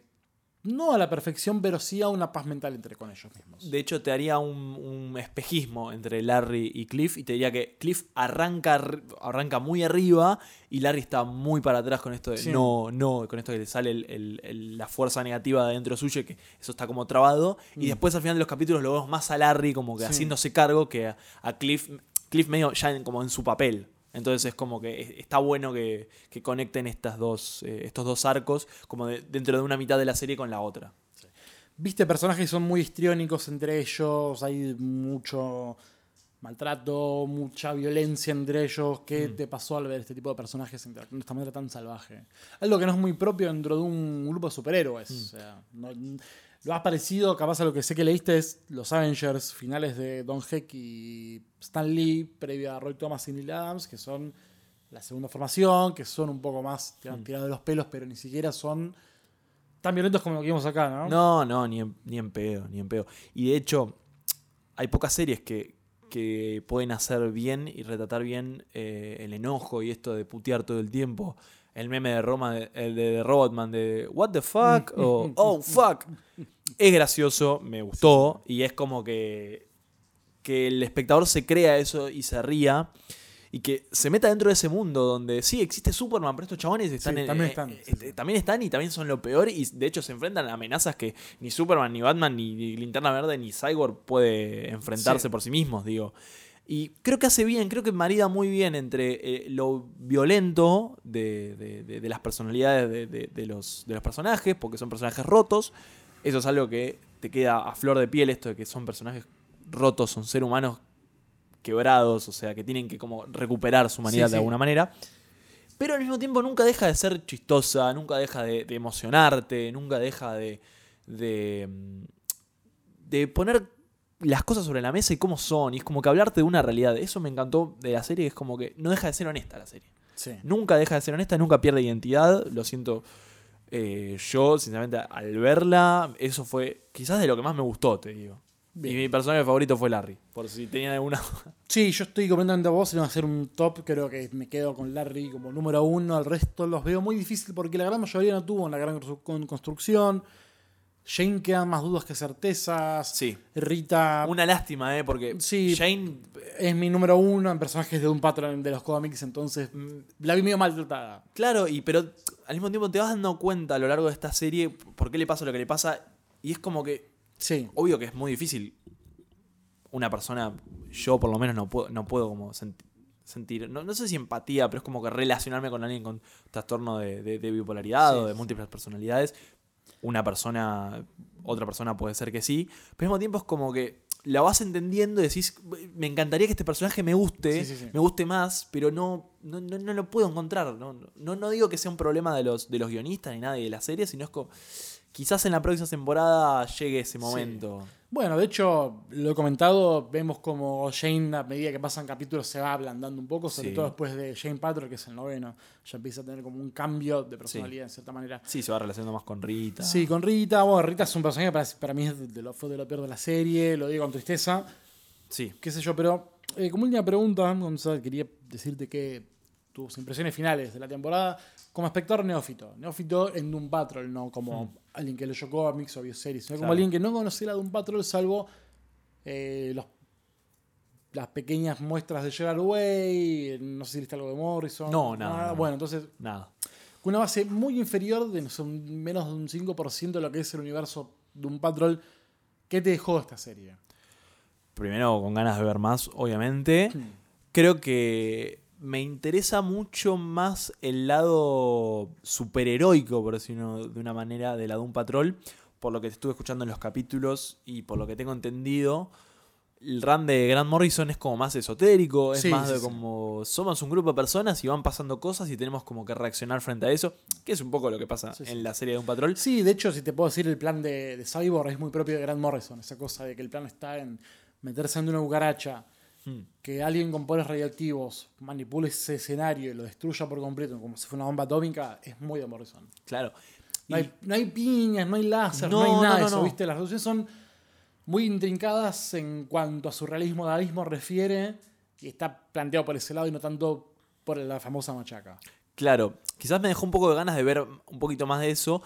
no a la perfección, pero sí a una paz mental entre con ellos mismos. De hecho, te haría un, un espejismo entre Larry y Cliff y te diría que Cliff arranca, ar- arranca muy arriba y Larry está muy para atrás con esto de Sí. no, no, con esto que le sale el- el- el- la fuerza negativa de dentro suyo, que eso está como trabado. Y después al final de los capítulos lo vemos más a Larry como que Mm. Sí. haciéndose cargo que a, a Cliff, Cliff medio ya en- como en su papel. Entonces es como que es- está bueno que, que conecten estas dos, eh, estos dos arcos como de- dentro de una mitad de la serie con la otra. Viste personajes que son muy histriónicos entre ellos, hay mucho maltrato, mucha violencia entre ellos. ¿Qué Mm. te pasó al ver este tipo de personajes interactuando de esta manera tan salvaje? Algo que no es muy propio dentro de un grupo de superhéroes. Mm. O sea, no- lo más parecido, capaz a lo que sé que leíste, es los Avengers finales de Don Heck y Stan Lee, previo a Roy Thomas y Neil Adams, que son la segunda formación, que son un poco más Mm. tirados de los pelos, pero ni siquiera son tan violentos como lo que vimos acá, ¿no? No, no, ni en, ni en pedo, ni en pedo. Y de hecho, hay pocas series que, que pueden hacer bien y retratar bien eh, el enojo y esto de putear todo el tiempo. El meme de Roma, el de, de Robotman de What the fuck o Oh fuck. Es gracioso, me gustó y es como que, que el espectador se crea eso y se ría. Y que se meta dentro de ese mundo donde sí existe Superman, pero estos chabones están Sí, en- también eh, están, eh, sí, sí. también están y también son lo peor y de hecho se enfrentan a amenazas que ni Superman, ni Batman, ni, ni Linterna Verde, ni Cyborg puede enfrentarse por sí mismos, digo. Y creo que hace bien, creo que marida muy bien entre eh, lo violento de, de- de- de las personalidades de, de- de los, de los personajes, porque son personajes rotos. Eso es algo que te queda a flor de piel, esto de que son personajes rotos, son seres humanos quebrados, o sea, que tienen que como recuperar su humanidad Sí, de sí. alguna manera. Pero al mismo tiempo nunca deja de ser chistosa, nunca deja de, emocionarte, nunca deja de, de, mm, de poner las cosas sobre la mesa y cómo son. Y es como que hablarte de una realidad. Eso me encantó de la serie, es como que no deja de ser honesta la serie. Sí. Nunca deja de ser honesta, nunca pierde identidad. Lo siento. eh, yo, sinceramente, al verla, eso fue quizás de lo que más me gustó, te digo. Bien. Y mi personaje favorito fue Larry. Por si tenían alguna. Sí, yo estoy completamente a vos. Si no hacer un top, creo que me quedo con Larry como número uno. Al resto los veo muy difícil porque la gran mayoría no tuvo una gran constru- con- construcción. Jane quedan más dudas que certezas. Sí. Rita Una lástima, ¿eh? Porque Sí. Jane. es mi número uno en personajes de un patrón de los cómics, entonces mm, la vi medio maltratada. Claro, y pero al mismo tiempo te vas dando cuenta a lo largo de esta serie por qué le pasa lo que le pasa. Y es como que Sí. obvio que es muy difícil. Una persona, yo por lo menos no puedo, no puedo como senti- sentir, no, no sé si empatía, pero es como que relacionarme con alguien con trastorno de, de- de bipolaridad Sí, o de sí. múltiples personalidades. Una persona, otra persona puede ser que sí, pero al mismo tiempo es como que la vas entendiendo y decís, me encantaría que este personaje me guste, Sí, sí, sí. me guste más, pero no, no, no, no lo puedo encontrar. No, no, no digo que sea un problema de los, de los guionistas ni nada de la serie, sino es como, quizás en la próxima temporada llegue ese momento. Bueno, de hecho, lo he comentado, vemos como Jane a medida que pasan capítulos se va ablandando un poco, sobre Sí. todo después de Jane Patrol, que es el noveno, ya empieza a tener como un cambio de personalidad en cierta manera. Sí, se va relacionando más con Rita. Sí, con Rita, bueno, Rita es un personaje que para, para mí es de, de lo, fue de lo peor de la serie, lo digo con tristeza, Sí. qué sé yo, pero eh, como última pregunta, Gonzalo, quería decirte que tus impresiones finales de la temporada como espectador neófito, neófito en Doom Patrol, no como alguien que leyó cómics o vio series, sino como alguien que no conocía la Doom Patrol salvo eh, los- las pequeñas muestras de Gerard Way, no sé si viste algo de Morrison. No, nada, nada. Bueno, entonces, Nada. con una base muy inferior, de no sé, un- menos de un 5% de lo que es el universo Doom Patrol, ¿qué te dejó esta serie? Primero, con ganas de ver más, obviamente. Hmm. Creo que me interesa mucho más el lado superheroico, por decirlo de una manera, de la Doom Patrol, por lo que estuve escuchando en los capítulos y por lo que tengo entendido. El run de Grant Morrison es como más esotérico, es Sí, más sí, de como somos un grupo de personas y van pasando cosas y tenemos como que reaccionar frente a eso, que es un poco lo que pasa Sí, en la serie de Doom Patrol. Sí, de hecho, si te puedo decir, el plan de, de Cyborg es muy propio de Grant Morrison. Esa cosa de que el plan está en meterse en una cucaracha, Hmm. que alguien con poderes radioactivos manipule ese escenario y lo destruya por completo, como si fuera una bomba atómica, es muy de Morrison. Claro. No, Y- hay, no hay piñas, no hay láser, no, No, hay nada no, eso. ¿viste? Las resoluciones son muy intrincadas en cuanto a su realismo realismo refiere y está planteado por ese lado y no tanto por la famosa machaca. Claro, quizás me dejó un poco de ganas de ver un poquito más de eso.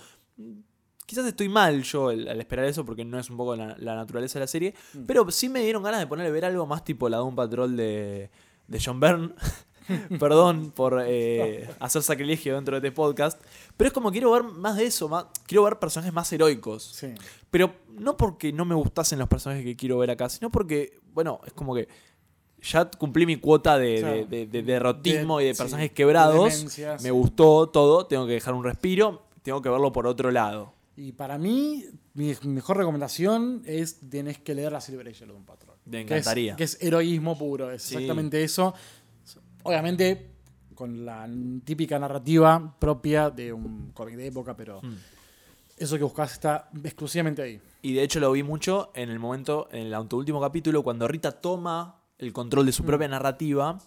Quizás estoy mal yo al, al esperar eso porque no es un poco la, la naturaleza de la serie. Mm. Pero sí me dieron ganas de ponerle ver algo más tipo la Doom Patrol de, de John Byrne. Perdón por eh, hacer sacrilegio dentro de este podcast. Pero es como quiero ver más de eso. más- quiero ver personajes más heroicos. Sí. Pero no porque no me gustasen los personajes que quiero ver acá, sino porque, bueno, es como que ya cumplí mi cuota de, de- de- de derrotismo De- y de personajes de quebrados. me sí. gustó todo, tengo que dejar un respiro, tengo que verlo por otro lado. Y para mí, mi mejor recomendación es tenés que leer la Silver Age de un patrón. Me Que es- encantaría. Que es, heroísmo puro, es Sí. exactamente eso. Obviamente, con la típica narrativa propia de un cómic de época, pero Hmm. eso que buscas está exclusivamente ahí. Y de hecho lo vi mucho en el momento, en el anteúltimo capítulo, cuando Rita toma el control de Mm. su propia narrativa.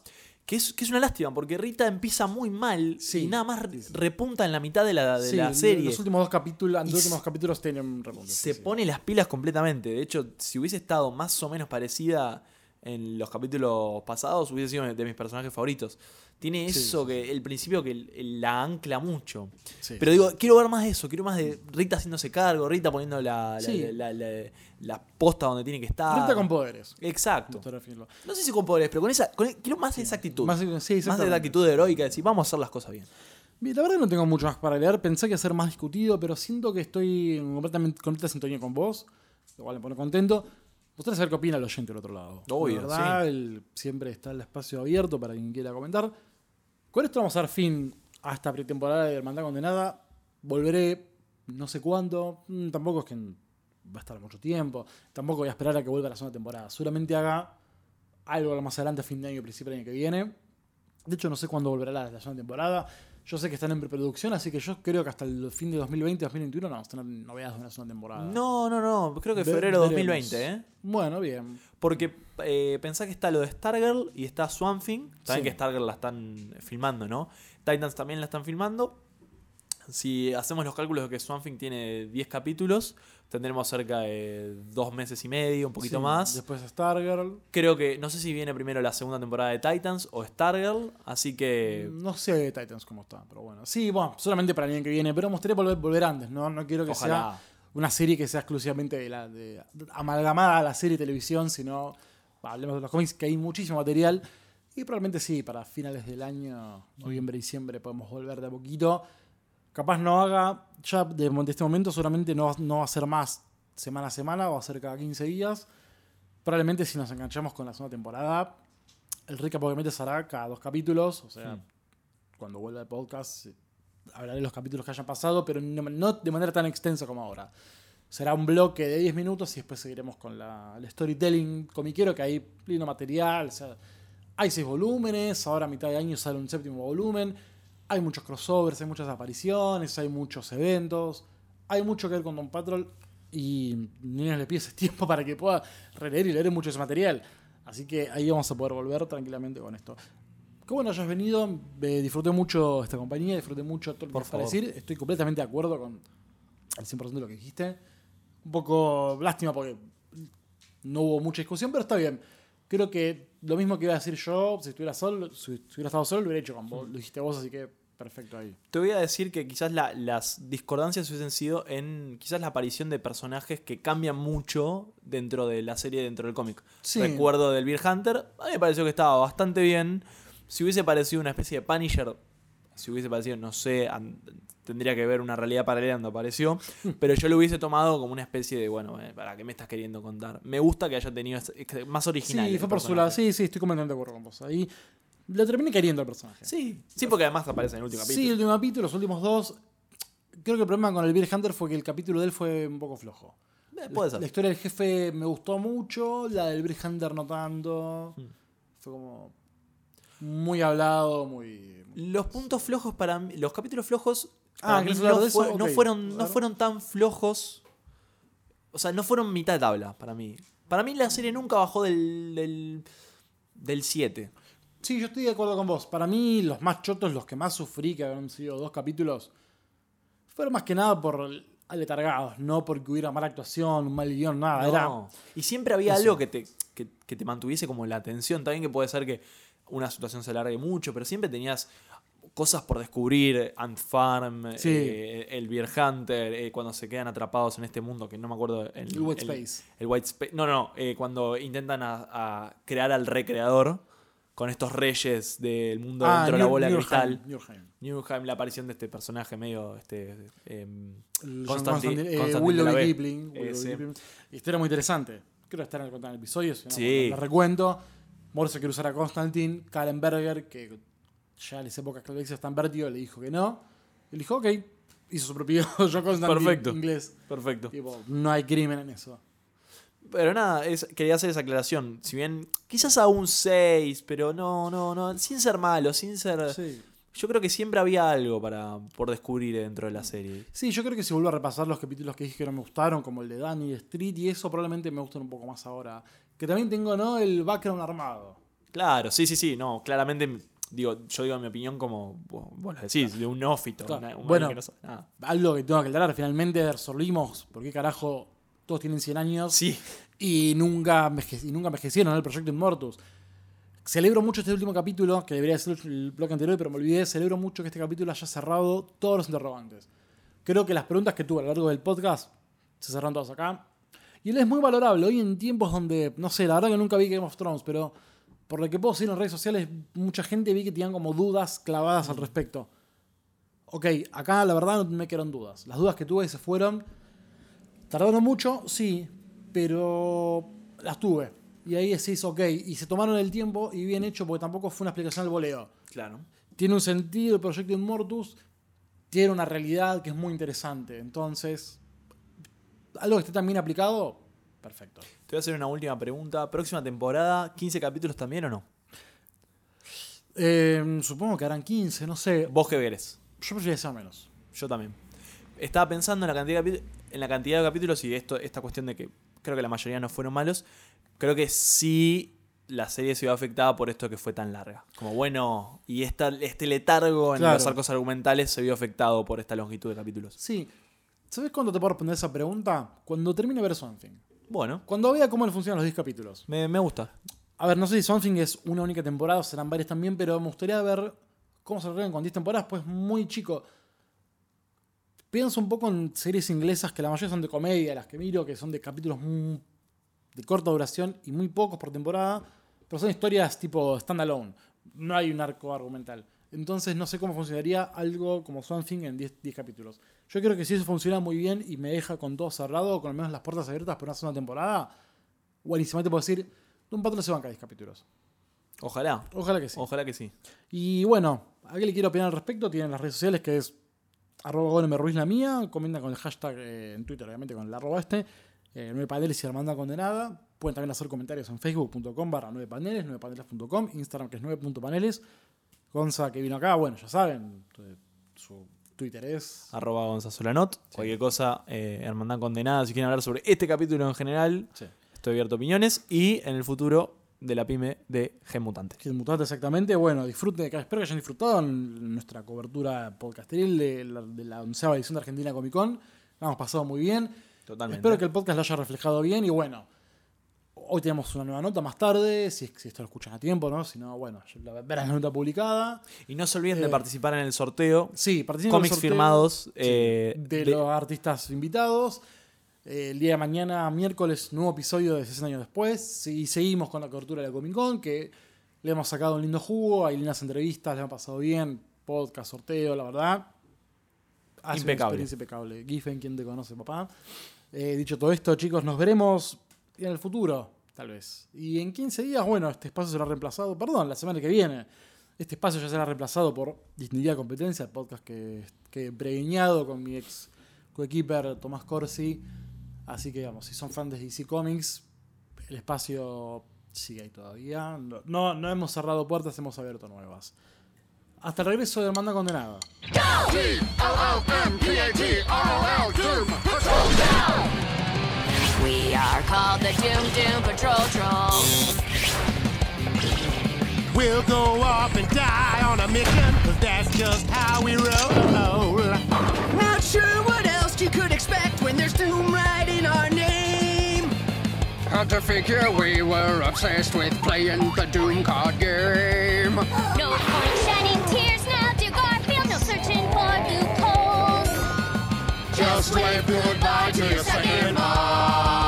Que es, que es una lástima, porque Rita empieza muy mal Sí. y nada más repunta en la mitad de la, de Sí, la serie. Los últimos dos capítulos, los últimos capítulos tienen se sí. pone las pilas completamente. De hecho, si hubiese estado más o menos parecida en los capítulos pasados, hubiese sido de mis personajes favoritos. Tiene Sí, eso sí, que el principio que la ancla mucho. Sí. Pero digo, quiero ver más de eso, quiero más de Rita haciéndose cargo, Rita poniendo la, la, la- la- posta donde tiene que estar. Rita con poderes. Exacto. No sé si con poderes, pero con esa. con- quiero más de esa actitud. Más, Más, de la actitud heroica, de decir, vamos a hacer las cosas bien. La verdad no tengo mucho más para leer. Pensé que iba a ser más discutido, pero siento que estoy en completamente completa sintonía con vos. Lo cual me pone contento. Gustaría saber qué opina el oyente del otro lado. Obvio, La verdad, el- siempre está el espacio abierto para quien quiera comentar. Con esto vamos a dar fin a esta pretemporada de Hermandad Condenada. Volveré no sé cuándo. Mm, Tampoco es que va a estar mucho tiempo. Tampoco voy a esperar a que vuelva la segunda temporada. Seguramente haga algo más adelante, fin de año, principio del año que viene. De hecho, no sé cuándo volverá la, la segunda temporada. Yo sé que están en preproducción, así que yo creo que hasta el fin de 2020-2021 no vamos a tener novedades de una segunda temporada. No, no, no. Creo que febrero veremos. 2020, ¿eh? Bueno, bien. Porque eh, pensá que está lo de Stargirl y está Swamp Thing. Saben Sí. que Stargirl la están filmando, ¿no? Titans también la están filmando. Si hacemos los cálculos de que Swamp Thing tiene 10 capítulos, tendremos cerca de dos meses y medio, un poquito Sí, más. Después Stargirl. Creo que, no sé si viene primero la segunda temporada de Titans o Stargirl, así que... No sé Titans cómo está, pero bueno. Sí, bueno, solamente para el año que viene. Pero me gustaría volver, volver antes, ¿no? No quiero que Ojalá. sea una serie que sea exclusivamente de la, de- amalgamada a la serie de televisión, sino hablemos de los cómics, que hay muchísimo material. Y probablemente sí, para finales del año, noviembre, diciembre, podemos volver de a poquito. Capaz no haga, ya de, de este momento seguramente no, no va a ser más semana a semana, va a ser cada 15 días. Probablemente si nos enganchamos con la segunda temporada, el recap obviamente será cada dos capítulos, o sea, cuando vuelva el podcast eh, hablaré de los capítulos que hayan pasado, pero no, no de manera tan extensa como ahora. Será un bloque de 10 minutos y después seguiremos con la, el storytelling comiquero, que hay lindo material, o sea, hay seis volúmenes, ahora a mitad de año sale un séptimo volumen, hay muchos crossovers, hay muchas apariciones, hay muchos eventos, hay mucho que ver con Don Patrol y ni nos le pides tiempo para que pueda releer y leer mucho ese material. Así que ahí vamos a poder volver tranquilamente con esto. Qué bueno hayas venido, eh, disfruté mucho esta compañía, disfruté mucho todo lo que Por tienes para decir. Estoy completamente de acuerdo con el 100% de lo que dijiste. Un poco lástima porque no hubo mucha discusión, pero está bien. Creo que lo mismo que iba a decir yo, si estuviera solo, si, hubiera estado solo, lo hubiera hecho con vos. Lo dijiste vos, así que perfecto ahí. Te voy a decir que quizás la- las discordancias hubiesen sido en quizás la aparición de personajes que cambian mucho dentro de la serie, dentro del cómic. Sí. Recuerdo del Beer Hunter, a mí me pareció que estaba bastante bien. Si hubiese parecido una especie de Punisher, si hubiese parecido, no sé, tendría que ver una realidad paralela donde apareció, pero yo lo hubiese tomado como una especie de, bueno, eh, ¿para qué me estás queriendo contar? Me gusta que haya tenido más original. Sí, fue por su lado. Sí, sí, estoy completamente de acuerdo con vos. Ahí Le terminé queriendo al personaje. Sí, sí, porque además aparece en el último Sí, capítulo. el último capítulo, los últimos dos. Creo que el problema con el Beer Hunter fue que el capítulo de él fue un poco flojo. Eh, puede La ser. historia del jefe me gustó mucho, la del Beer Hunter no tanto. Hmm. Fue como muy hablado, muy... Los puntos flojos para mí, los capítulos flojos Ah, mí ¿querés hablar no, de eso? fue- no fueron, no fueron tan flojos. O sea, no fueron mitad de tabla para mí. Para mí la serie nunca bajó del, del, del 7. Sí, yo estoy de acuerdo con vos. Para mí, los más chotos, los que más sufrí, que habían sido dos capítulos, fueron más que nada por aletargados, no porque hubiera mala actuación, un mal guion, nada. Era, No. Y siempre había Eso. algo que te, que, que te mantuviese como la atención. También que puede ser que una situación se alargue mucho, pero siempre tenías cosas por descubrir. Ant Farm, Sí. eh, el Beer Hunter, eh, cuando se quedan atrapados en este mundo que no me acuerdo. El, El White Space. El White Space. No, no, eh, cuando intentan a, a crear al recreador con estos reyes del mundo Ah, dentro de la bola de cristal. Newheim. Newheim, la aparición de este personaje medio. Este, em, Constantine- B. Kipling. Ese. Kipling. Historia muy interesante. Creo que está en el, episodio. Si no, Sí. La recuento. Morse quiere usar a Constantine. Karen Berger, que ya en esa época que está en vértigo, le dijo que no. Le dijo, ok. Hizo su propio John Constantine Perfecto. inglés. perfecto. Tipo, no hay crimen en eso. Pero nada, es- quería hacer esa aclaración. Si bien, quizás a un 6, pero no, no, no. Sin ser malo, sin ser. Sí. Yo creo que siempre había algo para por descubrir dentro de la serie. Sí, yo creo que si vuelvo a repasar los capítulos que dije que no me gustaron, como el de Danny Street y eso, probablemente me gustan un poco más ahora. Que también tengo, ¿no? El background armado. Claro, sí, sí, sí. No, claramente, digo, yo digo mi opinión como vos vos lo decís, de un. Claro. una- un Bueno. que no sabe nada. Algo que tengo que aclarar, finalmente resolvimos por qué carajo todos tienen 100 años Sí, y, nunca y nunca envejecieron ¿no? el proyecto Immortus. Celebro mucho este último capítulo, que debería ser el bloque anterior, pero me olvidé. Celebro mucho que este capítulo haya cerrado todos los interrogantes. Creo que las preguntas que tuve a lo largo del podcast se cerraron todas acá. Y él es muy valorable. Hoy en tiempos donde, no sé, la verdad que nunca vi Game of Thrones, pero por lo que puedo decir en redes sociales, mucha gente vi que tenían como dudas clavadas al respecto. Ok, acá la verdad no me quedaron dudas. Las dudas que tuve se fueron. Tardaron mucho, sí, pero las tuve. Y ahí decís, ok, y se tomaron el tiempo y bien hecho porque tampoco fue una explicación al voleo. claro. Tiene un sentido el proyecto Immortus, tiene una realidad que es muy interesante. Entonces, algo que esté tan bien aplicado, perfecto. Te voy a hacer una última pregunta. ¿Próxima temporada, 15 capítulos también o no? Eh, supongo que harán 15, no sé. ¿Vos qué querés? Yo preferiría sea menos. Yo también. Estaba pensando en la cantidad de, en la cantidad de capítulos y esto, esta cuestión de que creo que la mayoría no fueron malos. Creo que sí la serie se vio afectada por esto que fue tan larga. Como bueno, y esta, este letargo en Claro. los arcos argumentales se vio afectado por esta longitud de capítulos. Sí. ¿Sabes cuándo te puedo responder esa pregunta? Cuando termine de ver Something. Bueno, Cuando vea cómo le funcionan los 10 capítulos. me, me gusta. A ver, no sé si Something es una única temporada o serán varias también, pero me gustaría ver cómo se arreglan con 10 temporadas, pues muy chico. Pienso un poco en series inglesas que la mayoría son de comedia, las que miro, que son de capítulos muy- de corta duración y muy pocos por temporada, pero son historias tipo standalone. No hay un arco argumental. Entonces no sé cómo funcionaría algo como Something en 10, 10 capítulos. Yo creo que si eso funciona muy bien y me deja con todo cerrado, con al menos las puertas abiertas por una segunda temporada, buenísimamente puedo decir, un patrón se banca 10 capítulos. Ojalá. Ojalá que sí. Ojalá que sí. Y bueno, a qué le quiero opinar al respecto, tienen las redes sociales que es arroba Golem Ruiz la mía, comenta con el hashtag eh, en Twitter, obviamente con el arroba este, eh, 9 paneles y Armanda Condenada. Pueden también hacer comentarios en facebook.com barra 9 paneles, 9paneles.com, Instagram que es 9.paneles. Gonza que vino acá, bueno, ya saben, eh, su Twitter es... Arroba Gonzasolanot. Cualquier cosa, eh, Hermandad Condenada. Si quieren hablar sobre este capítulo en general, Sí. estoy abierto a opiniones. Y en el futuro de la pyme de Gen Mutante. Kid Mutante exactamente. Bueno, disfruten, espero que hayan disfrutado en nuestra cobertura podcasteril de la, de la onceava edición de Argentina Comic Con. La hemos pasado muy bien. Totalmente. Espero que el podcast lo haya reflejado bien y bueno, hoy tenemos una nueva nota más tarde, si, si esto lo escuchan a tiempo, ¿no? Si no, bueno, ya la- nota publicada. Y no se olviden Eh, de participar en el sorteo. Sí, participen en el Cómics sorteo, firmados. sí, eh, de, de- los artistas invitados. Eh, el día de mañana, miércoles, nuevo episodio de 60 años después. Y seguimos con la cobertura de la Comic Con, que le hemos sacado un lindo jugo, hay lindas entrevistas, le hemos pasado bien, podcast, sorteo, la verdad. Ha sido una Impecable. experiencia impecable. Giffen, quien te conoce, papá. Eh, dicho todo esto, chicos, nos veremos en el futuro, tal vez. Y en 15 días, bueno, este espacio será reemplazado, perdón, la semana que viene. Este espacio ya será reemplazado por Distinguida Competencia, el podcast que, que preguiñado con mi ex coequiper Tomás Corsi. Así que, vamos, si son fans de DC Comics, el espacio sigue ahí todavía. No, no, no hemos cerrado puertas, hemos abierto nuevas. Hasta el regreso de Hermandad Condenada. We are called the Doom Doom Patrol Trolls. We'll go off and die on a mission, cause that's just how we roll. Not sure what else you could expect when there's doom right in our name. Hard to figure we were obsessed with playing the Doom card game. No else wave goodbye to your second mom.